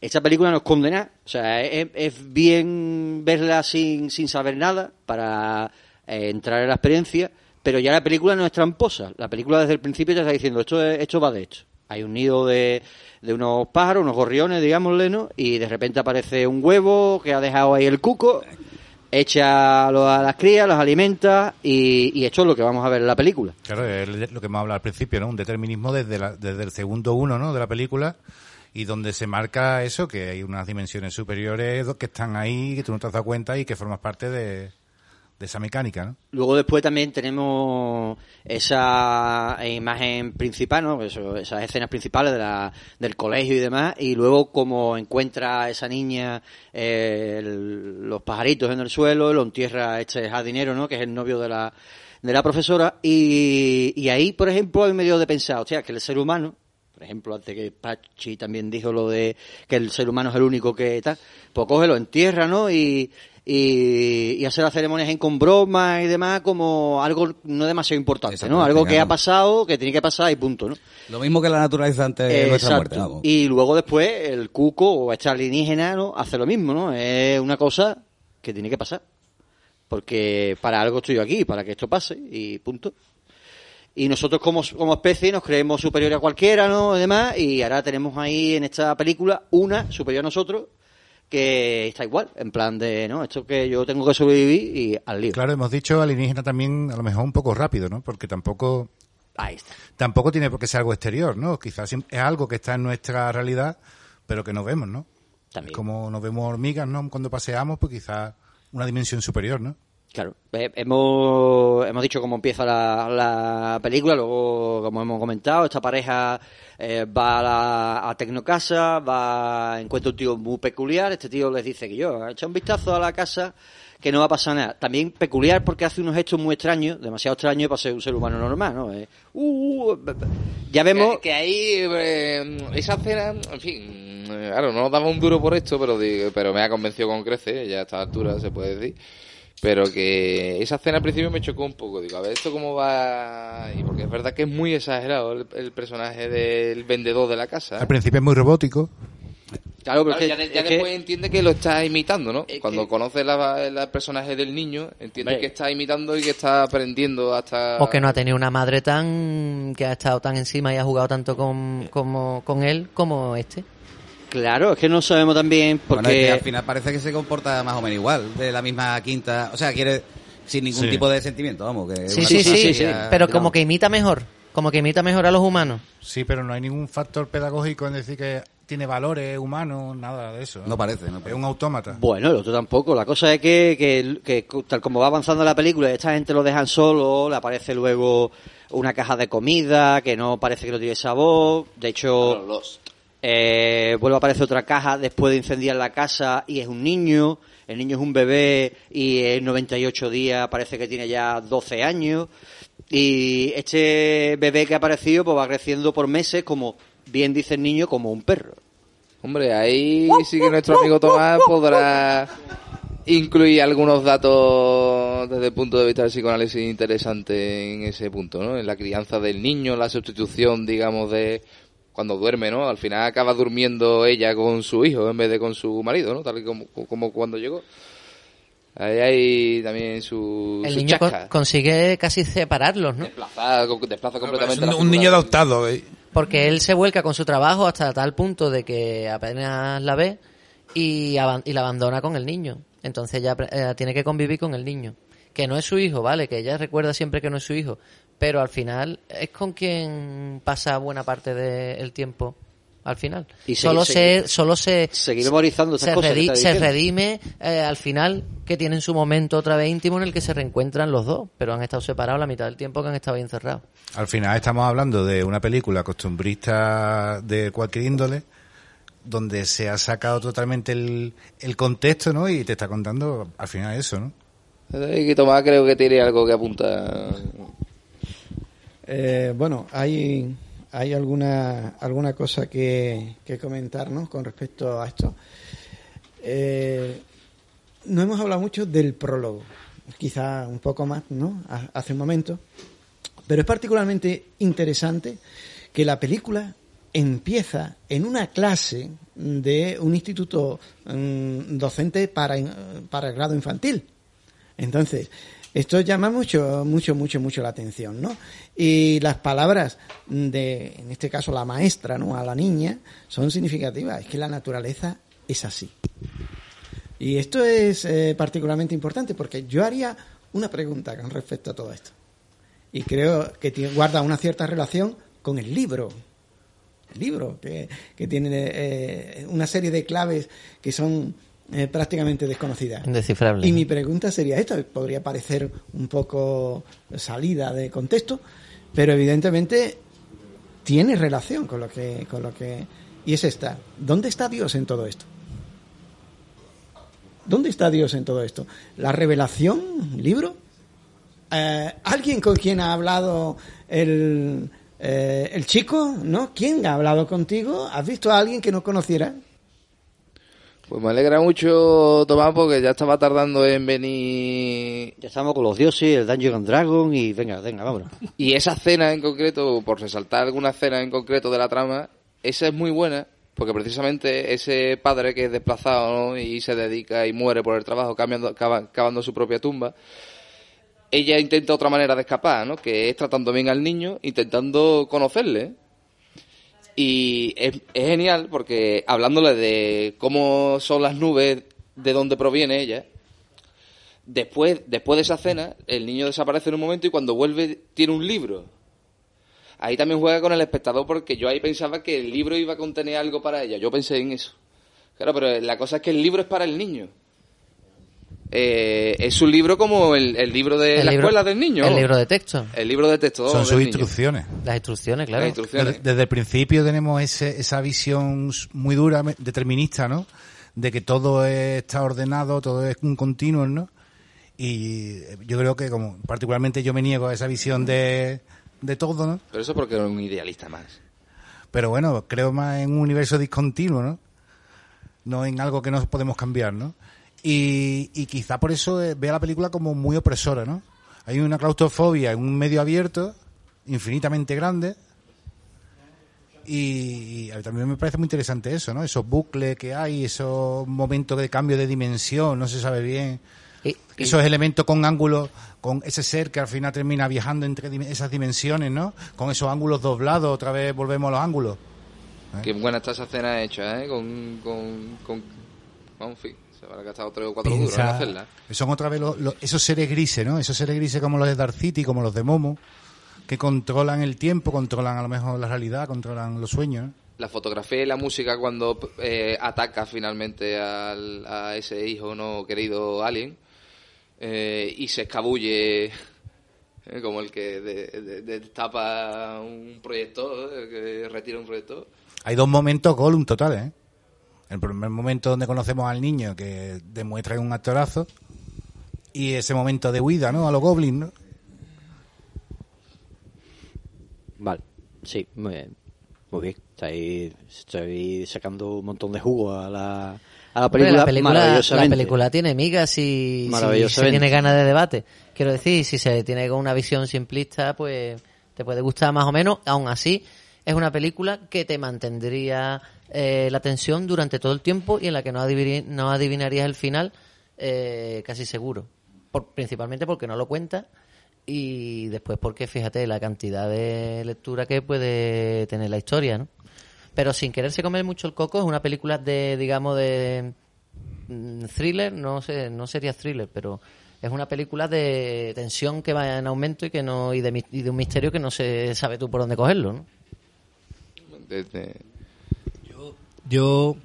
Esta película nos condena, o sea, es, es bien verla sin, sin saber nada para eh, entrar en la experiencia, pero ya la película no es tramposa. La película desde el principio te está diciendo, esto, es- esto va de esto. Hay un nido de, de unos pájaros, unos gorriones, digámosle, ¿no? Y de repente aparece un huevo que ha dejado ahí el cuco, echa a las crías, las alimenta y, y esto es lo que vamos a ver en la película. Claro, es lo que hemos hablado al principio, ¿no? Un determinismo desde, la- desde el segundo uno, ¿no? De la película y donde se marca eso, que hay unas dimensiones superiores que están ahí, que tú no te has dado cuenta y que formas parte de, de esa mecánica, ¿no? Luego después también tenemos esa imagen principal, ¿no? Eso- esas escenas principales de la- del colegio y demás, y luego como encuentra a esa niña eh, el- los pajaritos en el suelo, lo entierra este jardinero, ¿no? Que es el novio de la, de la profesora, y, y ahí, por ejemplo, hay medio de pensar, hostia, que el ser humano, por ejemplo, antes que Pachi también dijo lo de que el ser humano es el único que tal, pues coge, lo entierra, ¿no? Y, y, y hacer las ceremonias en con bromas y demás como algo no demasiado importante, ¿no? Algo que ha pasado, que tiene que pasar y punto, ¿no? Lo mismo que la naturaleza antes de nuestra Exacto. muerte, vamos. Y luego después el cuco o este alienígena ¿no? hace lo mismo, ¿no? Es una cosa que tiene que pasar. Porque para algo estoy yo aquí, para que esto pase y punto. Y nosotros como, como especie nos creemos superiores a cualquiera, ¿no? Y demás, y ahora tenemos ahí en esta película una superior a nosotros que está igual, en plan de, ¿no? Esto que yo tengo que sobrevivir y al lío. Claro, hemos dicho alienígena también a lo mejor un poco rápido, ¿no? Porque tampoco Ahí está. tampoco tiene por qué ser algo exterior, ¿no? Quizás es algo que está en nuestra realidad, pero que no vemos, ¿no? También. Como nos vemos hormigas, ¿no? Cuando paseamos, pues quizás una dimensión superior, ¿no? Claro, eh, hemos, hemos dicho cómo empieza la, la película, luego, como hemos comentado, esta pareja eh, va a la a Tecnocasa, va, encuentra un tío muy peculiar, este tío les dice que yo, echa un vistazo a la casa, que no va a pasar nada. También peculiar porque hace unos gestos muy extraños, demasiado extraños para ser un ser humano normal, ¿no? Eh, uh, uh, ya vemos... Que, que ahí, esa escena, en fin, claro, no daba un duro por esto, pero pero me ha convencido con crece, ya a esta altura se puede decir. Pero que esa escena al principio me chocó un poco. Digo, a ver, ¿esto cómo va? Y porque es verdad que es muy exagerado el, el personaje del vendedor de la casa. Al principio es muy robótico. Claro, Claro, ya de- ya después entiende que lo está imitando, ¿no? Cuando conoce la- el personaje del niño, entiende que está imitando y que está aprendiendo hasta... O que no ha tenido una madre tan que ha estado tan encima y ha jugado tanto con, como, con él como este. Claro, es que no sabemos también porque... Bueno, es que al final parece que se comporta más o menos igual, de la misma quinta. O sea, quiere sin ningún Sí. tipo de sentimiento, vamos. Que Sí, sí, sí, ya- pero como que imita mejor, como que imita mejor a los humanos. Sí, pero no hay ningún factor pedagógico en decir que tiene valores humanos, nada de eso. No parece, no Es un autómata. Bueno, el otro tampoco. La cosa es que, que, que tal como va avanzando la película, esta gente lo dejan solo, le aparece luego una caja de comida que no parece que no tiene sabor. De hecho, eh, vuelve a aparecer otra caja después de incendiar la casa y es un niño. El niño es un bebé y en 98 días parece que tiene ya 12 años. Y este bebé que ha aparecido pues va creciendo por meses como, bien dice el niño, como un perro. Hombre, ahí sí que nuestro amigo Tomás podrá incluir algunos datos desde el punto de vista del psicoanálisis interesante en ese punto, ¿no? En la crianza del niño, la sustitución, digamos, de cuando duerme, ¿no? Al final acaba durmiendo ella con su hijo en vez de con su marido, ¿no? Tal y como, como cuando llegó. Ahí hay también su, El su niño con- consigue casi separarlos, ¿no? Desplaza, desplaza completamente un, la un niño adoptado, ¿eh? Porque él se vuelca con su trabajo hasta tal punto de que apenas la ve y, la abandona con el niño. Entonces ella eh, tiene que convivir con el niño. Que no es su hijo, ¿vale? Que ella recuerda siempre que no es su hijo. Pero al final es con quien pasa buena parte del tiempo. Al final. Y solo, seguir- se, solo se. seguir memorizando estas se, cosas redi- redime eh, al final que tienen su momento otra vez íntimo en el que se reencuentran los dos. Pero han estado separados la mitad del tiempo que han estado ahí encerrados. Al final estamos hablando de una película costumbrista de cualquier índole, donde se ha sacado totalmente el, el contexto, ¿no? Y te está contando al final eso, ¿no? Eh, que Tomás creo que tiene algo que apunta. Eh, bueno, hay, hay alguna, alguna cosa que, que comentar ¿no? con respecto a esto. Eh, no hemos hablado mucho del prólogo, quizá un poco más, ¿no? Ha- Hace un momento. Pero es particularmente interesante que la película empieza en una clase de un instituto mm, docente para, para el grado infantil. Entonces, esto llama mucho, mucho, mucho, mucho la atención, ¿no? Y las palabras de, en este caso, la maestra, ¿no? A la niña, son significativas. Es que la naturaleza es así. Y esto es eh, particularmente importante porque yo haría una pregunta con respecto a todo esto. Y creo que guarda una cierta relación con el libro. El libro, que, que tiene eh, una serie de claves que son eh, prácticamente. Indescifrable. Y mi pregunta sería esta, podría parecer un poco salida de contexto, pero evidentemente tiene relación con lo que con lo que y es esta. ¿Dónde está Dios en todo esto? ¿Dónde está Dios en todo esto? ¿La revelación? ¿Libro? Eh, ¿Alguien con quien ha hablado el, eh, el chico? ¿No? ¿Quién ha hablado contigo? ¿Has visto a alguien que no conociera? Pues me alegra mucho, Tomás, porque ya estaba tardando en venir. Ya estamos con los dioses, el Dungeon and Dragon y venga, venga, vámonos. Y esa escena en concreto, por resaltar alguna escena en concreto de la trama, esa es muy buena, porque precisamente ese padre que es desplazado ¿no? y se dedica y muere por el trabajo, cambiando, cava- cavando su propia tumba, ella intenta otra manera de escapar, ¿no? que es tratando bien al niño, intentando conocerle. Y es, genial porque hablándole de cómo son las nubes, de dónde proviene ella, después, después de esa cena, el niño desaparece en un momento y cuando vuelve tiene un libro. Ahí también juega con el espectador porque yo ahí pensaba que el libro iba a contener algo para ella. Yo pensé en eso. Claro, pero la cosa es que el libro es para el niño. Eh, es un libro como el, el libro de El la libro- escuela del niño. El libro de texto. El libro de texto. Son sus niño. instrucciones. Las instrucciones, claro. Las instrucciones. Desde, desde el principio tenemos ese- esa visión muy dura, determinista, ¿no? De que todo es- está ordenado, todo es un continuo, ¿no? Y eh, yo creo que, como particularmente yo me niego a esa visión de, de todo, ¿no? Pero eso porque era un idealista más. Pero bueno, creo más en un universo discontinuo, ¿no? No en algo que no podemos cambiar, ¿no? Y, y quizá por eso eh, vea la película como muy opresora, ¿no? Hay una claustrofobia en un medio abierto, infinitamente grande, y, y también me parece muy interesante eso, ¿no? Esos bucles que hay, esos momentos de cambio de dimensión, no se sabe bien. Esos elementos con ángulos, con ese ser que al final termina viajando entre dim- esas dimensiones, ¿no? Con esos ángulos doblados, otra vez volvemos a los ángulos. ¿eh? Qué buena está esa escena hecha, ¿eh? Con... con, con... habrá gastado tres o cuatro duros en hacerla. son otra vez los- los- esos seres grises, ¿no? Esos seres grises como los de Dark City, como los de Momo, que controlan el tiempo, controlan a lo mejor la realidad, controlan los sueños. ¿no? La fotografía y la música cuando eh, ataca finalmente al- a ese hijo no querido alien eh, y se escabulle eh, como el que de- de- de- destapa un proyector, el que retira un proyector. Hay dos momentos Gollum totales, ¿eh? El primer momento donde conocemos al niño que demuestra un actorazo y ese momento de huida, ¿no? A los goblins, ¿no? Vale, sí, muy bien. Muy bien. Estáis, estoy sacando un montón de jugo a la, a la Hombre, película, la película, la maravillosamente. película tiene migas y si se tiene ganas de debate. Quiero decir, si se tiene con una visión simplista, pues te puede gustar más o menos. Aún así, es una película que te mantendría eh, la tensión durante todo el tiempo y en la que no, adivini- no adivinarías el final eh, casi seguro. Por, principalmente porque no lo cuenta y después porque, fíjate, la cantidad de lectura que puede tener la historia, ¿no? Pero sin quererse comer mucho el coco, es una película de, digamos, de mm, thriller, no sé, no sería thriller, pero es una película de tensión que va en aumento y que no y de, y de un misterio que no se sabe tú por dónde cogerlo, Yo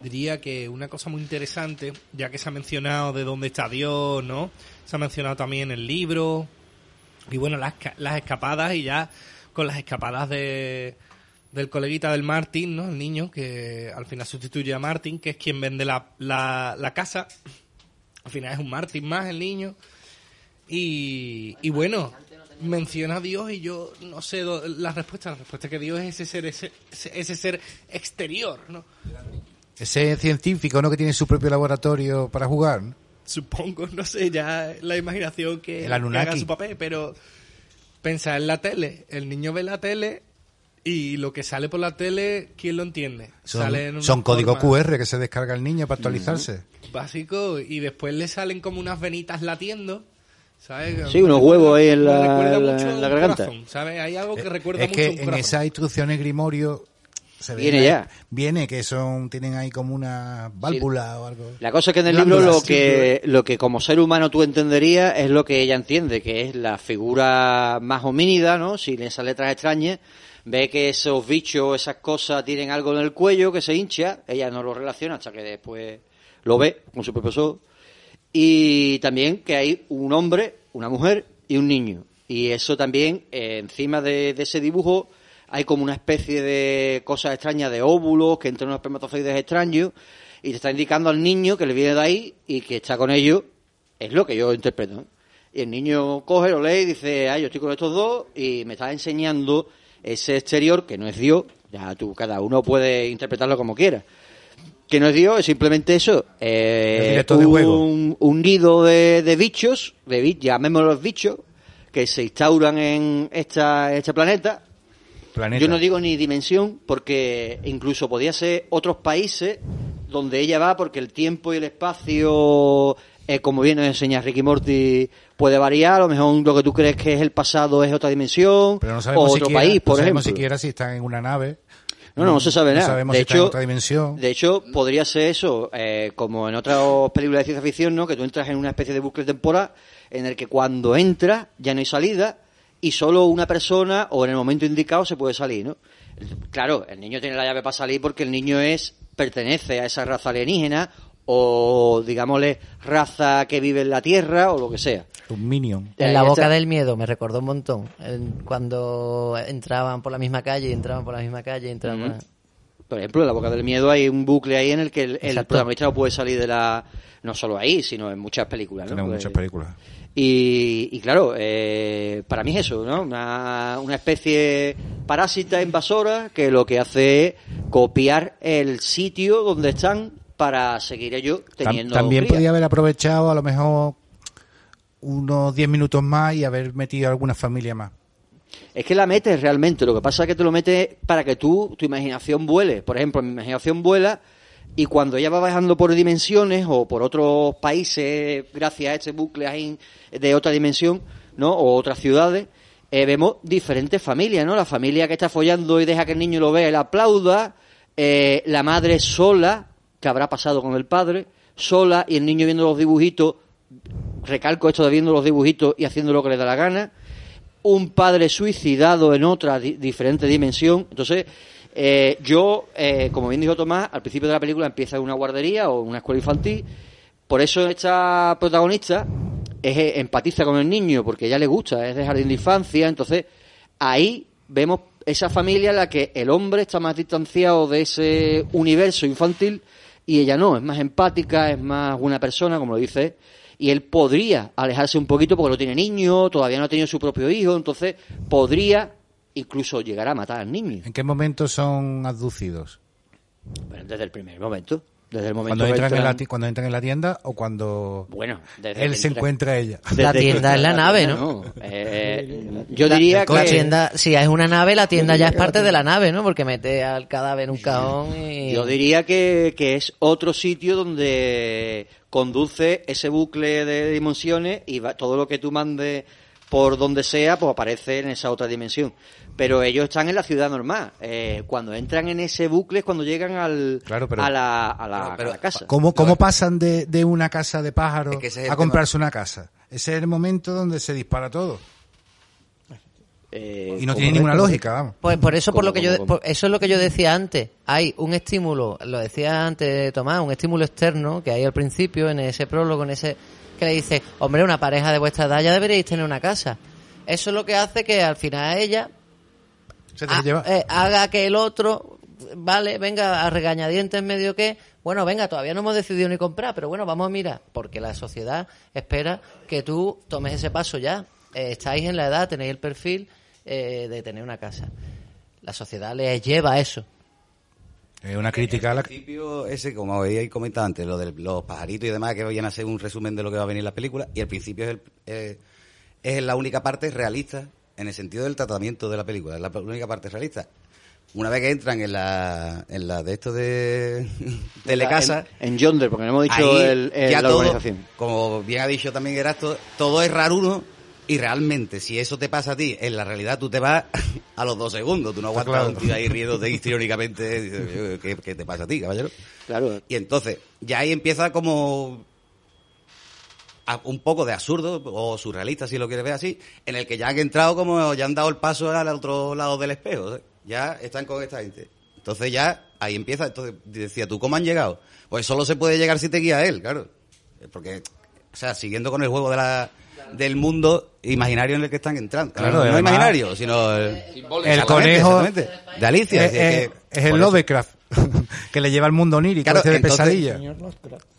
diría que una cosa muy interesante, ya que se ha mencionado de dónde está Dios, ¿no? Se ha mencionado también el libro y bueno, las, las escapadas y ya con las escapadas de del coleguita del Martin, ¿no? El niño que al final sustituye a Martin, que es quien vende la, la, casa. Al final es un Martin más el niño. Y, y bueno, menciona a Dios y yo no sé la respuesta. La respuesta es que Dios es ese ser, ese, ese- ser exterior, ¿no? Ese científico, ¿no? Que tiene su propio laboratorio para jugar. ¿no? Supongo, no sé, ya la imaginación que, haga su papel, pero pensar en la tele. El niño ve la tele y lo que sale por la tele, ¿quién lo entiende? Sale en Son, son códigos QR que se descarga el niño para actualizarse. Básico y después le salen como unas venitas latiendo. ¿Sabes? Sí, unos huevos ahí en la- la- en la garganta. corazón, ¿sabes? Hay algo que recuerda es mucho que un en esas instrucciones Grimorio se ve Viene ahí- ya. Viene que son tienen ahí como una válvula o algo. La cosa es que en el libro lo que, lo que como ser humano tú entenderías es lo que ella entiende, que es la figura más homínida, ¿no? Sin esas letras extrañas, ve que esos bichos, esas cosas tienen algo en el cuello que se hincha, ella no lo relaciona hasta que después lo ve con su propio y también que hay un hombre, una mujer y un niño. Y eso también, eh, encima de, ese dibujo, hay como una especie de cosas extrañas de óvulos que entran unos espermatozoides extraños y te está indicando al niño que le viene de ahí y que está con ellos. Es lo que yo interpreto. Y el niño coge, lo lee y dice, ah, yo estoy con estos dos y me está enseñando ese exterior que no es Dios. Ya tú, cada uno puede interpretarlo como quiera. Que no es Dios, es simplemente eso. eh, de juego. un, un nido de, de bichos, de llamémoslos bichos, que se instauran en esta, este planeta. Planeta. Yo no digo ni dimensión, porque incluso podía ser otros países donde ella va, porque el tiempo y el espacio, eh, como bien nos enseña Ricky Morty, puede variar. A lo mejor lo que tú crees que es el pasado es otra dimensión, Pero no o sabemos otro país, no por sabemos ejemplo. siquiera si están en una nave. No, no, no se sabe No nada. sabemos de si están en hecho, otra dimensión. De hecho, podría ser eso, eh, como en otras películas de ciencia ficción, ¿no? Que tú entras en una especie de bucle temporal en el que cuando entras ya no hay salida y solo una persona o en el momento indicado se puede salir, ¿no? Claro, el niño tiene la llave para salir porque el niño es pertenece a esa raza alienígena o, digámosle, raza que vive en la Tierra o lo que sea. Un minion. En la boca del miedo me recordó un montón. En- cuando entraban por la misma calle, entraban por la misma calle, entraban por la- Por ejemplo, en la boca del miedo hay un bucle ahí en el que el, protagonista no puede salir de la... No solo ahí, sino en muchas películas, ¿no? Tenemos Pues- muchas películas. Y, y claro, eh, para mí es eso, ¿no? Una, una especie parásita invasora que lo que hace es copiar el sitio donde están para seguir ellos teniendo También crías. podía haber aprovechado a lo mejor unos 10 minutos más y haber metido alguna familia más. Es que la metes realmente, lo que pasa es que te lo metes para que tú, tu imaginación vuele. Por ejemplo, mi imaginación vuela y cuando ella va bajando por dimensiones o por otros países, gracias a este bucle de otra dimensión, ¿no? O otras ciudades, eh, vemos diferentes familias, ¿no? La familia que está follando y deja que el niño lo vea y le aplauda, eh, la madre sola, que habrá pasado con el padre, sola y el niño viendo los dibujitos, recalco esto de viendo los dibujitos y haciendo lo que le da la gana, un padre suicidado en otra di- diferente dimensión. Entonces, eh, yo, eh, como bien dijo Tomás, al principio de la película empieza en una guardería o una escuela infantil. Por eso esta protagonista es, eh, empatiza con el niño, porque ella le gusta, es de jardín de infancia. Entonces, ahí vemos esa familia en la que el hombre está más distanciado de ese universo infantil y ella no, es más empática, es más una persona, como lo dice, y él podría alejarse un poquito porque no tiene niño, todavía no ha tenido su propio hijo, entonces podría incluso llegar a matar al niño. ¿En qué momento son abducidos? Bueno, desde el primer momento. Desde el momento Cuando que entran, en la, entran- ti- cuando entran en la tienda o cuando Bueno, desde él se entra- encuentra a ella. Desde La tienda es la nave, ¿no? Eh, yo La- diría que... la tienda, si es una nave, la tienda ya es parte de la nave, ¿no? Porque mete al cadáver en un cajón y... Yo diría que, que es otro sitio donde conduce ese bucle de dimensiones y va- todo lo que tú mandes por donde sea, pues aparece en esa otra dimensión. Pero ellos están en la ciudad normal. Eh, cuando entran en ese bucle es cuando llegan al, Claro, pero- a, la, a, la, a la casa. ¿Cómo, cómo pasan de, de una casa de pájaros Es que ese es el a comprarse una casa? Ese es el momento donde se dispara todo. Eh, Y no tiene ninguna lógica, vamos. Pues por eso, por ¿Cómo, lo que yo, por- eso es lo que yo decía antes. Hay un estímulo, lo decía antes Tomás, un estímulo externo que hay al principio en ese prólogo, en ese que le dice, hombre, una pareja de vuestra edad ya deberíais tener una casa. Eso es lo que hace que al final ella Se ha- eh, haga que el otro, vale, venga a regañadientes medio que, bueno, venga, todavía no hemos decidido ni comprar, pero bueno, vamos a mirar, porque la sociedad espera que tú tomes ese paso ya. Eh, estáis en la edad, tenéis el perfil eh, de tener una casa. La sociedad les lleva a eso. Es una crítica a la... Al principio, ese, como habéis comentado antes, lo de los pajaritos y demás, que vayan a ser un resumen de lo que va a venir en la película, y al principio es, el- eh, es la única parte realista en el sentido del tratamiento de la película, es la única parte realista. Una vez que entran en la, en la de esto de telecasa, En, en Yonder, porque no hemos dicho ahí el, el- ya la todo, organización. como bien ha dicho también Erasto, todo es raro y realmente si eso te pasa a ti, en la realidad tú te vas a los dos segundos, tú no aguantas claro. un tío ahí riéndote histriónicamente, dices, ¿qué, ¿qué te pasa a ti, caballero? Claro. Y entonces, ya ahí empieza como a- un poco de absurdo o surrealista si lo quieres ver así, en el que ya han entrado como ya han dado el paso al otro lado del espejo, ¿eh? ya están con esta gente. Entonces ya ahí empieza, entonces decía, ¿tú cómo han llegado? Pues solo se puede llegar si te guía él, claro. Porque, o sea, siguiendo con el juego de la, del mundo imaginario en el que están entrando. Claro, no, no además- imaginario, sino el, El Exactamente, conejo de Alicia. es, es que- es- es el. Lovecraft que le lleva al mundo onírico Claro, ese de entonces- pesadilla.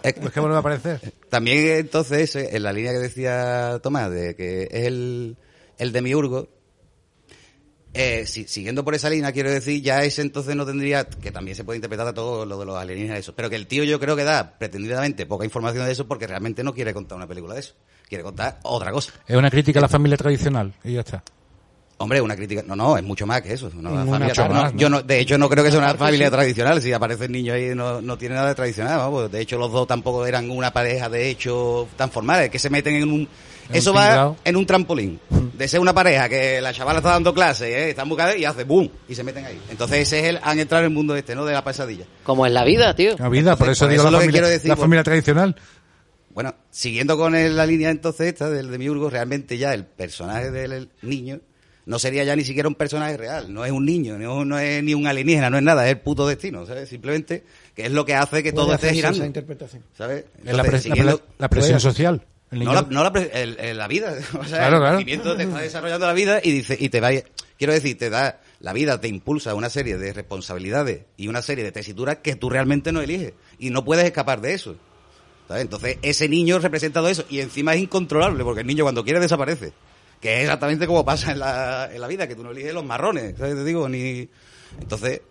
Es Pues que vuelve a aparecer. También entonces, eh, en la línea que decía Tomás, de que es el, el demiurgo, eh, si- siguiendo por esa línea, quiero decir, ya ese entonces no tendría, que también se puede interpretar a todo lo de los alienígenas eso, pero que el tío yo creo que da pretendidamente poca información de eso porque realmente no quiere contar una película de eso, quiere contar otra cosa. Es una crítica a la familia tradicional y ya está. Hombre, una crítica, no, no, es mucho más que eso. No, la Mucho familia- más, no, ¿no? Yo no, de hecho no creo que sea una familia sí. tradicional, si aparece el niño ahí no, no tiene nada de tradicional, vamos, de hecho los dos tampoco eran una pareja de hecho tan formales, que se meten en un... En eso un va en un trampolín. De ser una pareja que la chavala está dando clase, ¿eh? están buscando y hace boom y se meten ahí. Entonces ese es el, han entrado en el mundo este, ¿no? De la pesadilla. Como en la vida, tío. La vida, por eso por digo eso la lo que familia, quiero decir, la por- familia tradicional. Bueno, siguiendo con el- la línea entonces esta del de Miurgo, realmente ya el personaje del niño no sería ya ni siquiera un personaje real, no es un niño, no, no es ni un alienígena, no es nada, es el puto destino, ¿sabes? Simplemente que es lo que hace que todo esté girando. esa interpretación. ¿Sabes? Es la, Entonces, pres- la presión social. El no la, no la, pre- el- el- la vida. O sea, Claro, el claro. conocimiento te está desarrollando la vida y dice, y te va, quiero decir, te da, la vida te impulsa una serie de responsabilidades y una serie de tesituras que tú realmente no eliges. Y no puedes escapar de eso. ¿Sabes? Entonces, ese niño representa todo eso y encima es incontrolable porque el niño cuando quiere desaparece. Que es exactamente como pasa en la, en la vida, que tú no eliges los marrones, ¿sabes? Te digo, ni... Entonces,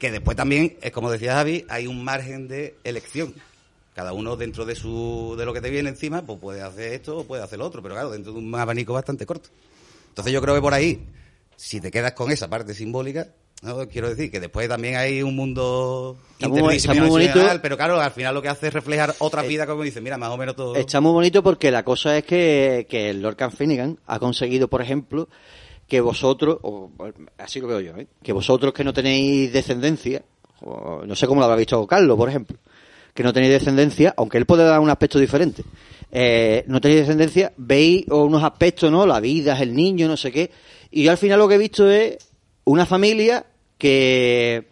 que después también, es como decía Javi, hay un margen de elección. Cada uno dentro de su de lo que te viene encima, pues puede hacer esto o puede hacer lo otro, pero claro, dentro de un abanico bastante corto. Entonces yo creo que por ahí, si te quedas con esa parte simbólica, ¿no? quiero decir que después también hay un mundo Está muy- está muy interdimensional, bonito. pero claro, al final lo que hace es reflejar otra vida, como dice, mira, más o menos todo... Está muy bonito porque la cosa es que, que el Lord Finnegan ha conseguido, por ejemplo, que vosotros, o así lo veo yo, ¿eh? que vosotros que no tenéis descendencia, o no sé cómo lo habrá visto Carlos, por ejemplo, que no tenéis descendencia, aunque él puede dar un aspecto diferente, eh, no tenéis descendencia, veis unos aspectos, ¿no? La vida, el niño, no sé qué, y yo al final lo que he visto es una familia que,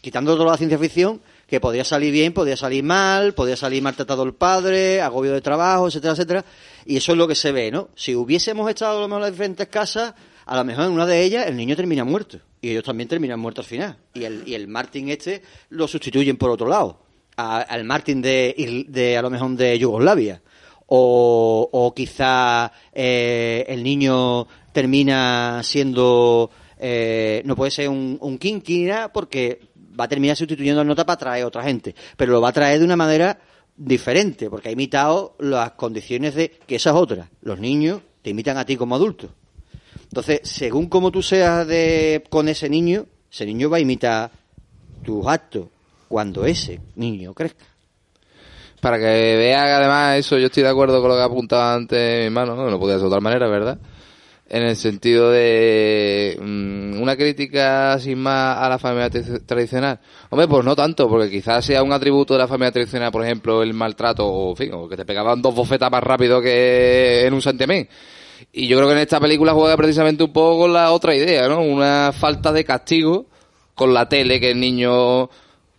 quitando toda la ciencia ficción, que podría salir bien, podría salir mal, podría salir maltratado el padre, agobio de trabajo, etcétera, etcétera. Y eso es lo que se ve, ¿no? Si hubiésemos estado a lo mejor en diferentes casas, a lo mejor en una de ellas el niño termina muerto. Y ellos también terminan muertos al final. Y el, y el Martin este lo sustituyen por otro lado. Al Martin de, de, a lo mejor de Yugoslavia. O, o quizá eh, el niño termina siendo eh, no puede ser un, un porque va a terminar sustituyendo al nota para traer a otra gente, pero lo va a traer de una manera diferente, porque ha imitado las condiciones de que esa es otra. Los niños te imitan a ti como adulto. Entonces, según como tú seas de, con ese niño, ese niño va a imitar tus actos cuando ese niño crezca. Para que vea que además eso, yo estoy de acuerdo con lo que ha apuntado antes mi hermano, no, no podía ser de otra manera, ¿verdad? En el sentido de mm, una crítica sin más a la familia tra- tradicional. Hombre, pues no tanto, porque quizás sea un atributo de la familia tradicional, por ejemplo, el maltrato, o, en fin, o que te pegaban dos bofetas más rápido que en un santiamén. Y yo creo que en esta película juega precisamente un poco con la otra idea, ¿no? Una falta de castigo con la tele, que el niño...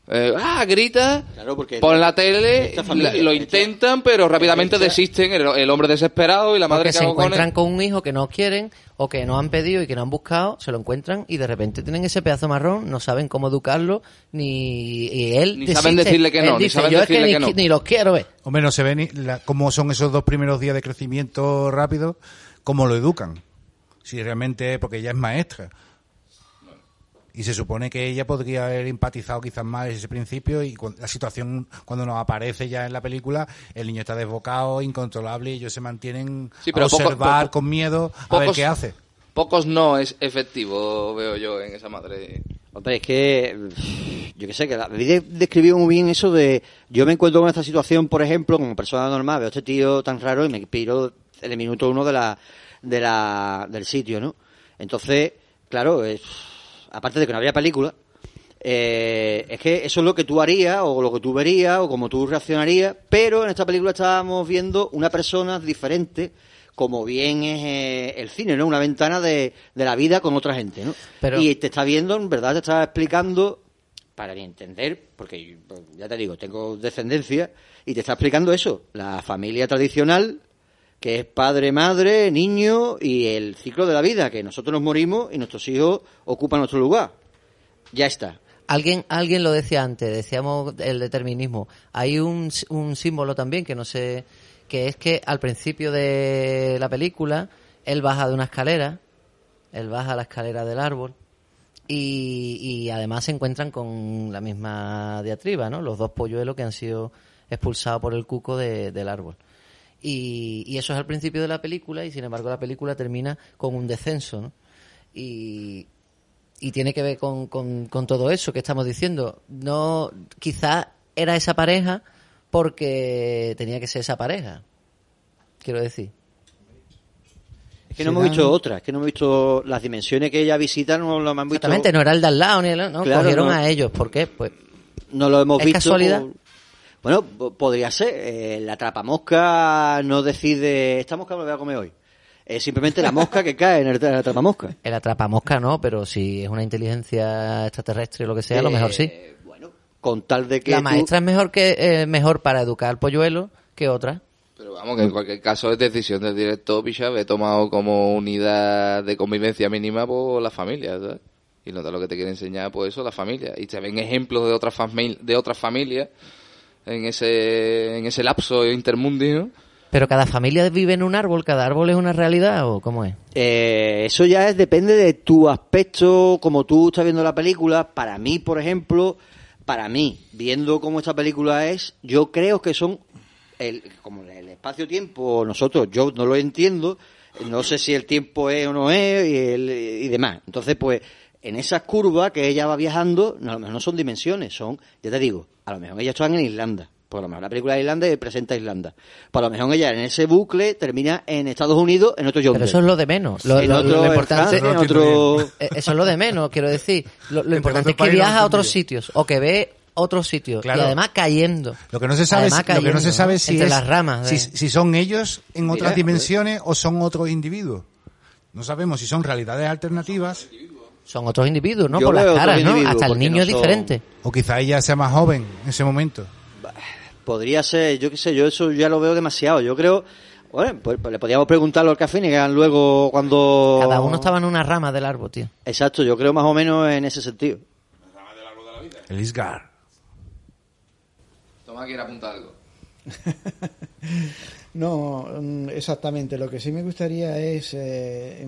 eh, ah, grita, Claro, porque ponen la tele, esta familia- la- lo intentan, pero rápidamente desisten, el, el hombre desesperado y la madre Porque que se encuentran con un hijo que no quieren o que no han pedido y que no han buscado, se lo encuentran y de repente tienen ese pedazo marrón, no saben cómo educarlo, ni y él Ni saben decirle que no, Él ni dice, saben yo es que decirle ni, que no". ni los quiero ver. Hombre, no se ve ni la- cómo son esos dos primeros días de crecimiento rápido, cómo lo educan. Si realmente, porque ella es maestra. Y se supone que ella podría haber empatizado quizás más ese principio y cu- la situación cuando nos aparece ya en la película, el niño está desbocado, incontrolable y ellos se mantienen Sí, pero a observar poco- con miedo a ver qué hace. Pocos no es efectivo, veo yo, en esa madre. Hombre, es que, yo qué sé, que David describió muy bien eso de, yo me encuentro con esta situación, por ejemplo, como persona normal, veo a este tío tan raro y me piro en el minuto uno de la, de la, del sitio, ¿no? Entonces, claro, es- aparte de que no había película, eh, es que eso es lo que tú harías, o lo que tú verías, o como tú reaccionarías, pero en esta película estábamos viendo una persona diferente, como bien es eh, el cine, ¿no? Una ventana de, de la vida con otra gente, ¿no? Pero- Y te está viendo, en verdad, te está explicando, para mi entender, porque yo, ya te digo, tengo descendencia, y te está explicando eso, la familia tradicional, que es padre, madre, niño, y el ciclo de la vida, que nosotros nos morimos y nuestros hijos ocupan nuestro lugar. Ya está. Alguien, alguien lo decía antes, decíamos el determinismo. Hay un, un símbolo también que no sé, que es que al principio de la película él baja de una escalera, él baja la escalera del árbol y, y además se encuentran con la misma diatriba, ¿no? Los dos polluelos que han sido expulsados por el cuco de- del árbol. Y, y eso es al principio de la película y sin embargo la película termina con un descenso, ¿no? Y, y tiene que ver con, con, con todo eso que estamos diciendo. No, quizás era esa pareja porque tenía que ser esa pareja. Quiero decir. Es que no hemos visto otra, es que no hemos visto las dimensiones que ella visita, no lo hemos visto. Exactamente, no era el de al lado, ni el, no, Claro, cogieron no. a ellos. ¿Por qué? Pues No lo hemos ¿Es visto. casualidad? por- Bueno, po- podría ser. Eh, la trapamosca no decide, esta mosca me la voy a comer hoy. Es simplemente la mosca que cae en el, en la trapamosca. el atrapamosca no, pero si es una inteligencia extraterrestre o lo que sea, a lo mejor sí. Eh, Con tal de que La tú- maestra es mejor que eh, mejor para educar al polluelo que otra. Pero vamos, que en cualquier caso es decisión del director Pichab, he tomado como unidad de convivencia mínima por la familia, ¿sabes? Y nota lo que te quiere enseñar, pues eso, la familia. Y se ven ejemplos de otras de otras familias en ese, en ese lapso intermundio. Pero cada familia vive en un árbol, cada árbol es una realidad o cómo es. Eh, eso ya es, depende de tu aspecto, como tú estás viendo la película. Para mí, por ejemplo, para mí, viendo cómo esta película es, yo creo que son, el, como el espacio-tiempo, nosotros, yo no lo entiendo, no sé si el tiempo es o no es y, el- y demás. Entonces, pues, en esas curvas que ella va viajando, no, a lo mejor no son dimensiones, son, ya te digo, a lo mejor ellas están en Irlanda. Por lo mejor la película de Irlanda presenta Irlanda. Por lo mejor ella en ese bucle termina en Estados Unidos, en otro Yonder. Pero eso es lo de menos. Lo, En lo- otro, lo en importante en otro... Eh, Eso es lo de menos, quiero decir. Lo, lo importante es que viaja a otros sitios o que ve otros sitios Claro. y además cayendo. Lo que no se sabe, es, Además lo que no se cayendo, sabe ¿no? es si, entre es- las ramas. si, de- si son ellos en otras Mira, dimensiones o son otros individuos. No sabemos si son realidades alternativas Son otros individuos, ¿no? Yo Por las caras, ¿no? Hasta el niño no es son- diferente. o quizá ella sea más joven en ese momento. Podría ser, yo qué sé, yo eso ya lo veo demasiado. Yo creo, bueno, pues, pues le podríamos preguntarlo al café y luego cuando... Cada uno estaba en una rama del árbol, tío. Exacto, yo creo más o menos en ese sentido. El Isgar. Toma, quiere apuntar algo. No, mm, exactamente. Lo que sí me gustaría es eh,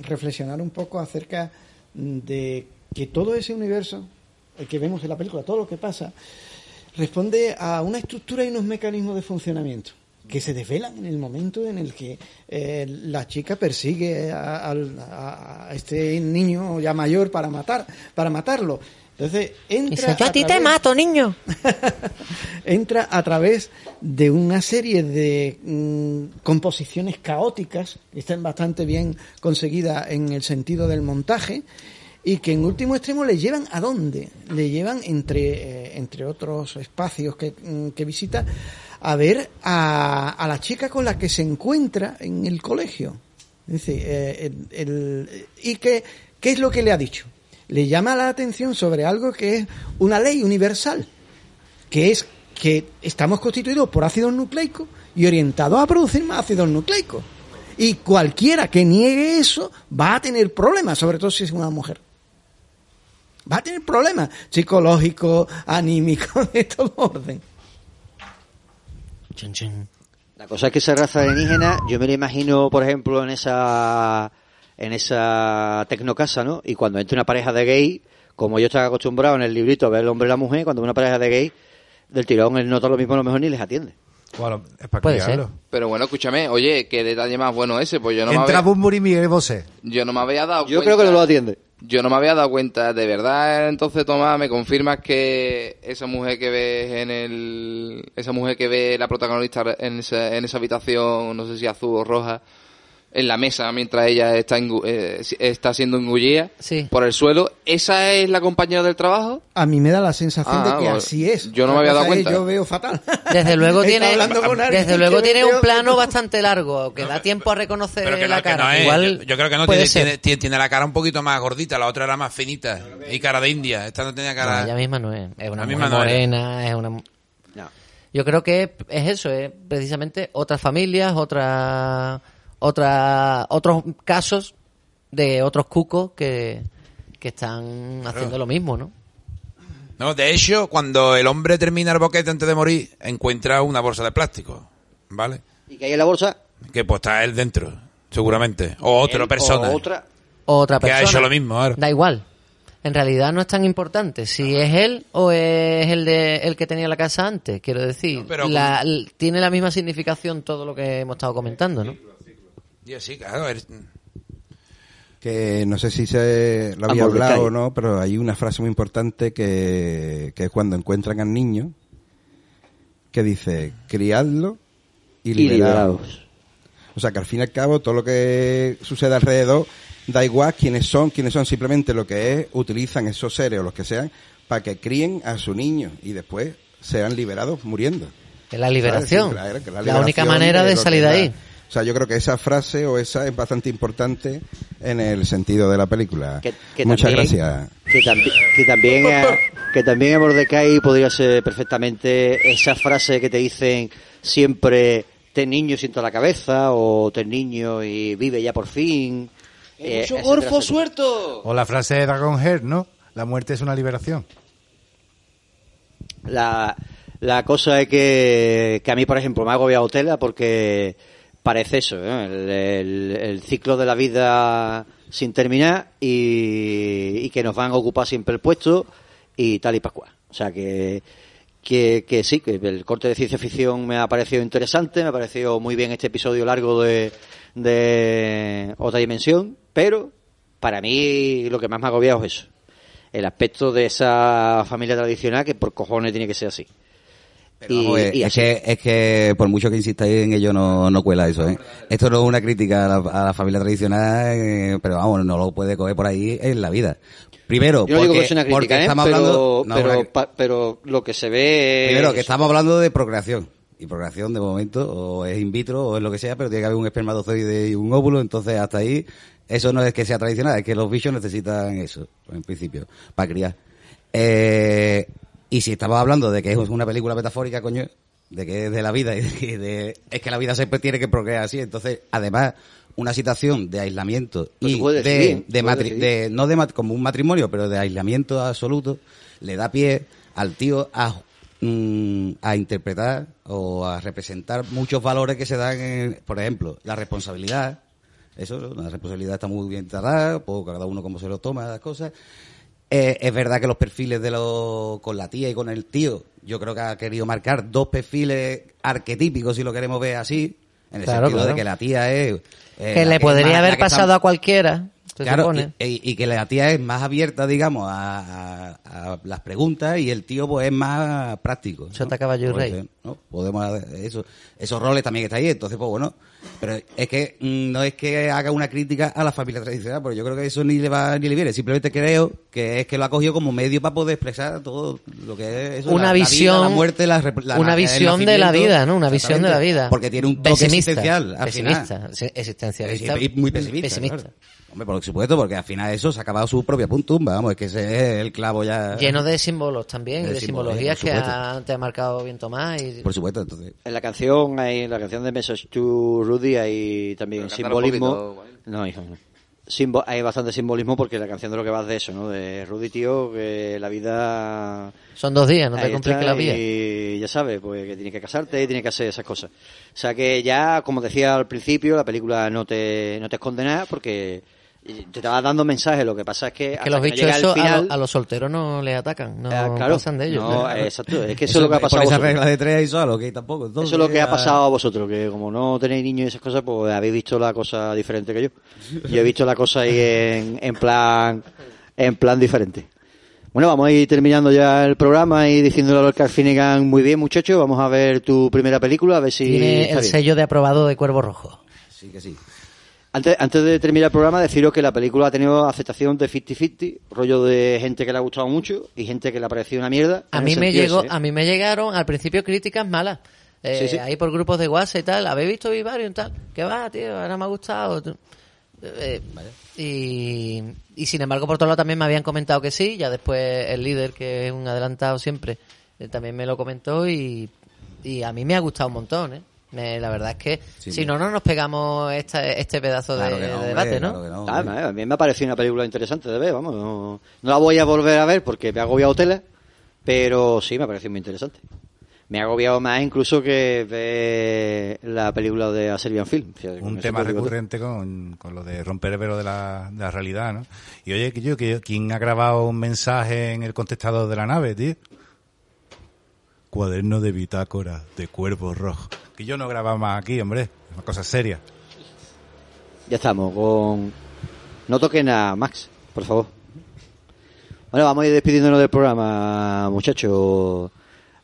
reflexionar un poco acerca mm, de que todo ese universo, el que vemos en la película, todo lo que pasa, responde a una estructura y unos mecanismos de funcionamiento que se desvelan en el momento en el que eh, la chica persigue a, a este niño ya mayor para matar para matarlo entonces entra Dice, yo a ti te través- mato, niño. entra a través de una serie de mm, composiciones caóticas que están bastante bien conseguidas en el sentido del montaje y que en último extremo le llevan a dónde le llevan entre eh, entre otros espacios que, mm, que visita a ver a, a la chica con la que se encuentra en el colegio. Decir, eh, el- el- y que qué es lo que le ha dicho le llama la atención sobre algo que es una ley universal que es que estamos constituidos por ácidos nucleicos y orientados a producir más ácidos nucleicos. Y cualquiera que niegue eso va a tener problemas, sobre todo si es una mujer. Va a tener problemas psicológicos, anímicos, de todo orden. La cosa es que esa raza alienígena, yo me la imagino, por ejemplo, en esa en esa tecnocasa, ¿no? Y cuando entra una pareja de gay, como yo estaba acostumbrado en el librito a ver el hombre y la mujer, cuando una pareja de gay, del tirón él nota lo mismo, a lo mejor ni les atiende. Bueno, es para Puede. Pero bueno, escúchame, oye, qué detalle más bueno ese, pues yo no, me Entra había, Bumburi y Miguel Bosé. yo no me había dado Yo cuenta. creo que no lo atiende. Yo no me había dado cuenta, de verdad, entonces Tomás, me confirmas que esa mujer que ves en el, esa mujer que ve la protagonista en esa, en esa habitación, no sé si azul o roja, en la mesa mientras ella está, eh, está siendo engullida Sí. por el suelo, ¿esa es la compañera del trabajo? A mí me da la sensación Ah, de que bueno, así es. yo no me había dado cuenta. Yo veo fatal. Desde luego tiene, hablando con alguien desde luego tiene un plano bastante largo que da tiempo a reconocer Pero que la no, que cara. no es. Igual yo, yo creo que no tiene, tiene, tiene- tiene la cara un poquito más gordita, la otra era más finita y cara de india. Esta no tenía No, cara. ella misma no es. Es una misma morena, es una... Yo creo que es eso, es precisamente otras familias, otras, otras, otros casos de otros cucos que, que están haciendo lo mismo, ¿no? No, de hecho, cuando el hombre termina el boquete antes de morir, encuentra una bolsa de plástico, ¿vale? ¿Y que hay en la bolsa? Que pues está él dentro, seguramente. O otra Él persona. O otra. o otra Que ha persona. hecho lo mismo ahora. Da igual. En realidad no es tan importante si es él o es el de el que tenía la casa antes. Quiero decir, pero la- tiene la misma significación todo lo que hemos estado comentando, ¿no? Yo sí, claro. er- Que no sé si se lo había hablado calle. o no, pero hay una frase muy importante que, que es cuando encuentran al niño, que dice, criadlo y liberaos. O sea que al fin y al cabo todo lo que sucede alrededor da igual quiénes son, quiénes son, simplemente lo que es, utilizan esos seres o los que sean para que críen a su niño y después sean liberados muriendo. Es la liberación. Sí, claro, que La liberación única manera de salir de ahí. O sea, yo creo que esa frase o esa es bastante importante en el sentido de la película. Que- que Muchas también- gracias. Que, tambi- que también eh, que también en Mordecai podría ser perfectamente esa frase que te dicen siempre ten niño y sienta la cabeza o ten niño y vive ya por fin. Eh, gorfo etcétera. suelto! O la frase de Dragonheart, ¿no? La muerte es una liberación. La, la cosa es que, que a mí, por ejemplo, me ha agobiado tela porque parece eso, el, el- el ciclo de la vida sin terminar y, y que nos van a ocupar siempre el puesto y tal y pascual. O sea que, que, que sí, que el corte de ciencia ficción me ha parecido interesante, me ha parecido muy bien este episodio largo de, de otra dimensión, pero para mí lo que más me ha agobiado es eso el aspecto de esa familia tradicional que por cojones tiene que ser así. Pero vamos, eh, es, que, es que por mucho que insistáis en ello no, no cuela eso, ¿eh? Esto no es una crítica a la, a la familia tradicional, eh, pero vamos, no lo puede coger por ahí en la vida. Primero, Yo no digo porque, que sea una porque crítica, ¿eh? estamos pero, hablando... no, pero, una- pa- pero lo que se ve Primero, es- que estamos hablando de procreación. Y procreación, de momento, o es in vitro, o es lo que sea, pero tiene que haber un espermatozoide y un óvulo, entonces hasta ahí, eso no es que sea tradicional, es que los bichos necesitan eso, en principio, para criar. Eh, y si estamos hablando de que es una película metafórica, coño, de que es de la vida y de, que de- es que la vida siempre tiene que procrear así, entonces, además, una situación de aislamiento Pues y de, de matri- de- no de como un matrimonio, pero de aislamiento absoluto, le da pie al tío a, mm, a interpretar o a representar muchos valores que se dan, en, por ejemplo, la responsabilidad. Eso, la responsabilidad está muy bien tratada, pues cada uno como se lo toma, las cosas. Eh, es verdad que los perfiles de los, con la tía y con el tío, yo creo que ha querido marcar dos perfiles arquetípicos, si lo queremos ver así, en el Claro, sentido claro. de que la tía es... eh, que le podría más- haber está- pasado a cualquiera, se Claro, supone. y, que la tía es más abierta, digamos, a, a- a las preguntas y el tío pues es más práctico. ¿no? Chota, caballo y Pues, rey. eh, ¿no? Podemos eso, esos roles también que está ahí, entonces pues bueno, pero es que mm, no es que haga una crítica a la familia tradicional, porque yo creo que eso ni le va ni le viene, simplemente creo que es que lo ha cogido como medio para poder expresar todo lo que es eso, Una la- la vida, visión- la muerte, la, rep- la- una visión de la vida, ¿no? Una visión de la vida. Porque tiene un toque Pesimista, existencial al pesimista, final. sí, existencialista, Y muy pesimista. pesimista. claro. Hombre, por supuesto, porque al final eso se ha acabado su propia puntumba, vamos, es que ese es el clavo ya. Lleno de símbolos también, De de, simbología, simbologías que ha- te ha marcado bien Tomás. Y... Por supuesto, entonces. En la canción, hay, en la canción de Message to Rudy hay también Pero simbolismo. poquito, no, hijo, no. Simbo- hay bastante simbolismo porque la canción de lo que va es de eso, ¿no? De Rudy, tío, que la vida... Son dos días, no te compliques la vida. Y ya sabes, pues que tienes que casarte y tienes que hacer esas cosas. O sea que ya, como decía al principio, la película no te, no te esconde nada porque te estaba dando mensajes. Lo que pasa es que, Que hasta los bichos llega al eso a, final, lo- a los solteros no les atacan, no Ah, claro. pasan de ellos. No, Claro. exacto. Es que eso, es lo que ha pasado. esa regla de tres solo, que tampoco. entonces, Eso es lo que ha pasado a vosotros, que como no tenéis niños y esas cosas, pues habéis visto la cosa diferente que yo. Yo he visto la cosa ahí en, en plan en plan diferente. Bueno, vamos a ir terminando ya el programa y diciéndole a Lorca Finnegan, muy bien muchachos, vamos a ver tu primera película, a ver si Tiene el bien. sello de aprobado de Cuervo Rojo. Sí, que sí. Antes, antes de terminar el programa, deciros que la película ha tenido aceptación de 50-50, rollo de gente que le ha gustado mucho y gente que le ha parecido una mierda. A mí me llegó, ese, ¿eh? a mí me llegaron al principio críticas malas. Eh, Sí, sí. Ahí por grupos de WhatsApp y tal. ¿Habéis visto Vivarium y tal? ¿Qué va, tío? Ahora me ha gustado. Eh, y, y sin embargo, por otro lado, también me habían comentado que sí. Ya después el líder, que es un adelantado siempre, eh, también me lo comentó y, y a mí me ha gustado un montón, ¿eh? Me- la verdad es que Sí, si no, no nos pegamos esta- este pedazo de, Claro que no, de hombre, debate, ¿no? claro que no, a mí me ha parecido una película interesante de ver, vamos. No, no la voy a volver a ver porque me ha agobiado tela, pero sí me ha parecido muy interesante. me ha agobiado más incluso que ver la película de A Serbian Film. Un tema recurrente con, con lo de romper el velo de la, de la realidad, ¿no? Y oye, que yo, que yo- ¿quién ha grabado un mensaje en el contestador de la nave, tío? Cuaderno de bitácora de cuervo rojo. Que yo no grababa más aquí, hombre. Es una cosa seria. Ya estamos con... No toquen a Max, por favor. Bueno, vamos a ir despidiéndonos del programa, muchachos.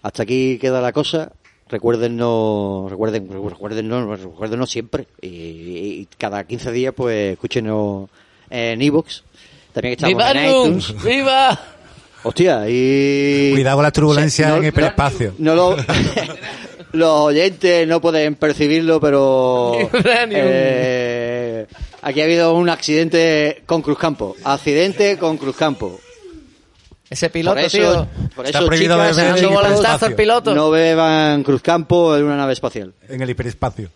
Hasta aquí queda la cosa. Recuérdennos, recuerden, recuérdennos, recuérdennos siempre. Y, y cada 15 días, pues, escúchenos en Evox. También estamos ¡Viva en iTunes. ¡Viva! Hostia, y... Cuidado con las turbulencias Sí, no- en hiperespacio. No lo... Los oyentes no pueden percibirlo, pero... Eh, aquí ha habido un accidente con Cruzcampo. Accidente con Cruzcampo. Ese piloto, por eso, tío. Por Está eso, prohibido chicas, beber el piloto. no beban Cruzcampo en una nave espacial. En el hiperespacio.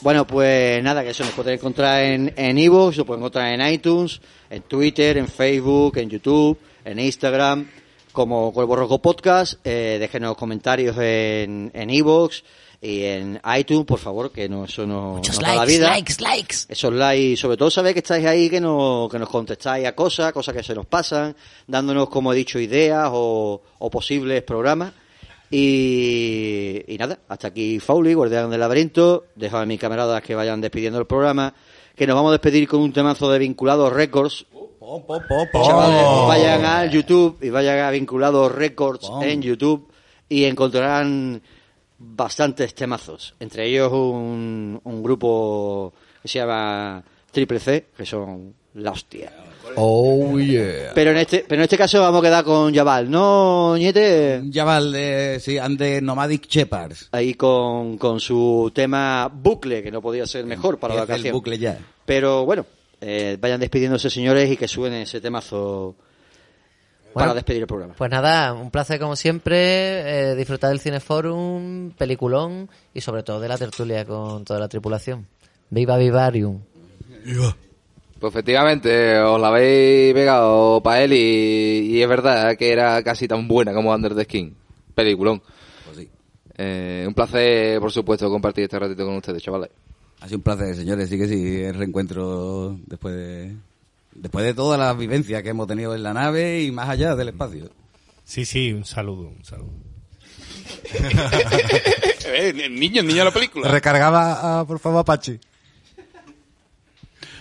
Bueno, pues nada, que eso nos pueden encontrar en en iVoox, lo pueden encontrar en iTunes, en Twitter, en Facebook, en YouTube, en Instagram, como Cuervo Rojo Podcast. Eh, déjenos comentarios en en iVoox y en iTunes, por favor, que no, eso no, Muchos nos da la likes, vida. likes, likes. Esos likes, sobre todo sabéis que estáis ahí, que nos, que nos contestáis a cosas, cosas que se nos pasan, dándonos, como he dicho, ideas o, o posibles programas. Y, y nada, hasta aquí Fauli, Guardián del Laberinto. Dejo a mis camaradas que vayan despidiendo el programa. Que nos vamos a despedir con un temazo de Vinculados Chavales, vayan a YouTube y vayan a Vinculados Records en YouTube y encontrarán bastantes temazos. Entre ellos un, un grupo que se llama Triple C, que son la hostia. Oh, yeah. Pero en este, pero en este caso vamos a quedar con Jabal, ¿no, Ñete? Jabal de, sí, and the Nomadic Shepherds. Ahí con, con su tema bucle, que no podía ser mejor para la ocasión. bucle ya. Pero bueno, eh, vayan despidiéndose, señores, y que suene ese temazo para Bueno, despedir el programa. Pues nada, un placer como siempre, eh, disfrutar del Cineforum, peliculón y sobre todo de la tertulia con toda la tripulación. Viva Vivarium. Pues efectivamente, os la habéis pegado para él y, y es verdad que era casi tan buena como Under the Skin. Peliculón. Eh, un placer, por supuesto, compartir este ratito con ustedes, chavales. Ha sido un placer, señores. Sí que sí, el reencuentro después de, después de todas las vivencias que hemos tenido en la nave y más allá del espacio. Sí, sí, un saludo, un saludo. Eh, el niño, el niño de la película. Recargaba, a, por favor, Apache.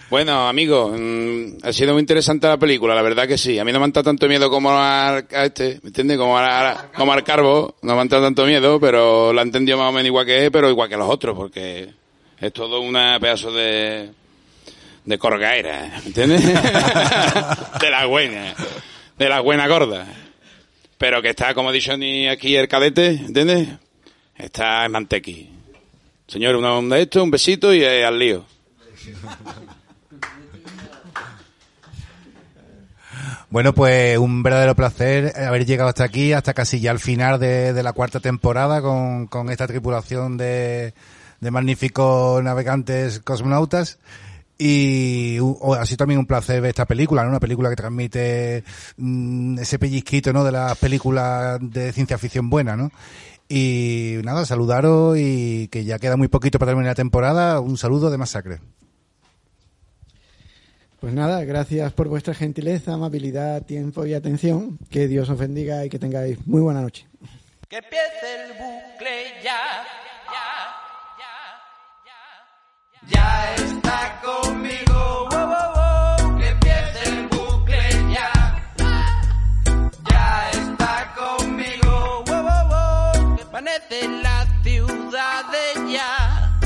Bueno, amigos, mm, ha sido muy interesante la película, la verdad que sí. A mí no me han dado tanto miedo como a, a este, ¿me entiendes? Como, a, como al Carbo, no me han dado tanto miedo, pero la he entendido más o menos igual que es, pero igual que los otros, porque es todo una pedazo de, de corgaera, ¿me entiendes? de la buena, de la buena gorda. Pero que está, como ha dicho ni aquí el cadete, ¿entiendes? Está en mantequi. Señor, una onda de esto, un besito y eh, al lío. Bueno, pues un verdadero placer haber llegado hasta aquí, hasta casi ya al final de, de la cuarta temporada con, con esta tripulación de, de magníficos navegantes cosmonautas. Y ha sido también un placer ver esta película, ¿no? Una película que transmite mm, ese pellizquito, ¿no? De las películas de ciencia ficción buena, ¿no? Y nada, saludaros y que ya queda muy poquito para terminar la temporada. Un saludo de Masacre. Pues nada, gracias por vuestra gentileza, amabilidad, tiempo y atención. Que Dios os bendiga y que tengáis muy buena noche. Que empiece el bucle ya. Ya está conmigo. wow, wow, wow. Que empiece el bucle ya. Ya está conmigo. Que amanece la ciudad de ya.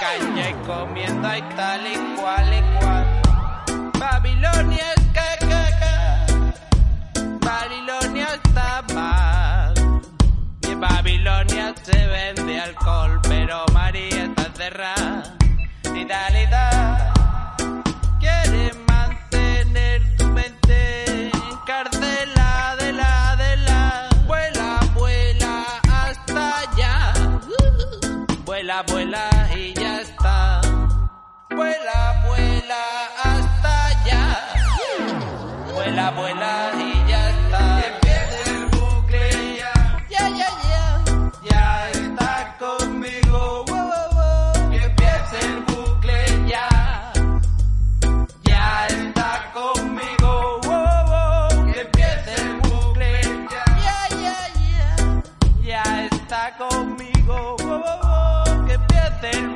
Caña y comiendo y tal y cual y cual. Babilonia es que, que, que. Babilonia está mal. Y en Babilonia se vende alcohol, pero María está cerrada. Y tal y tal. Quiere mantener tu mente encarcelada de la de la. Vuela, vuela hasta allá. Vuela, vuela y ya está. Vuela, vuela hasta allá. Vuela, vuela y está conmigo, oh, oh, oh, que empiece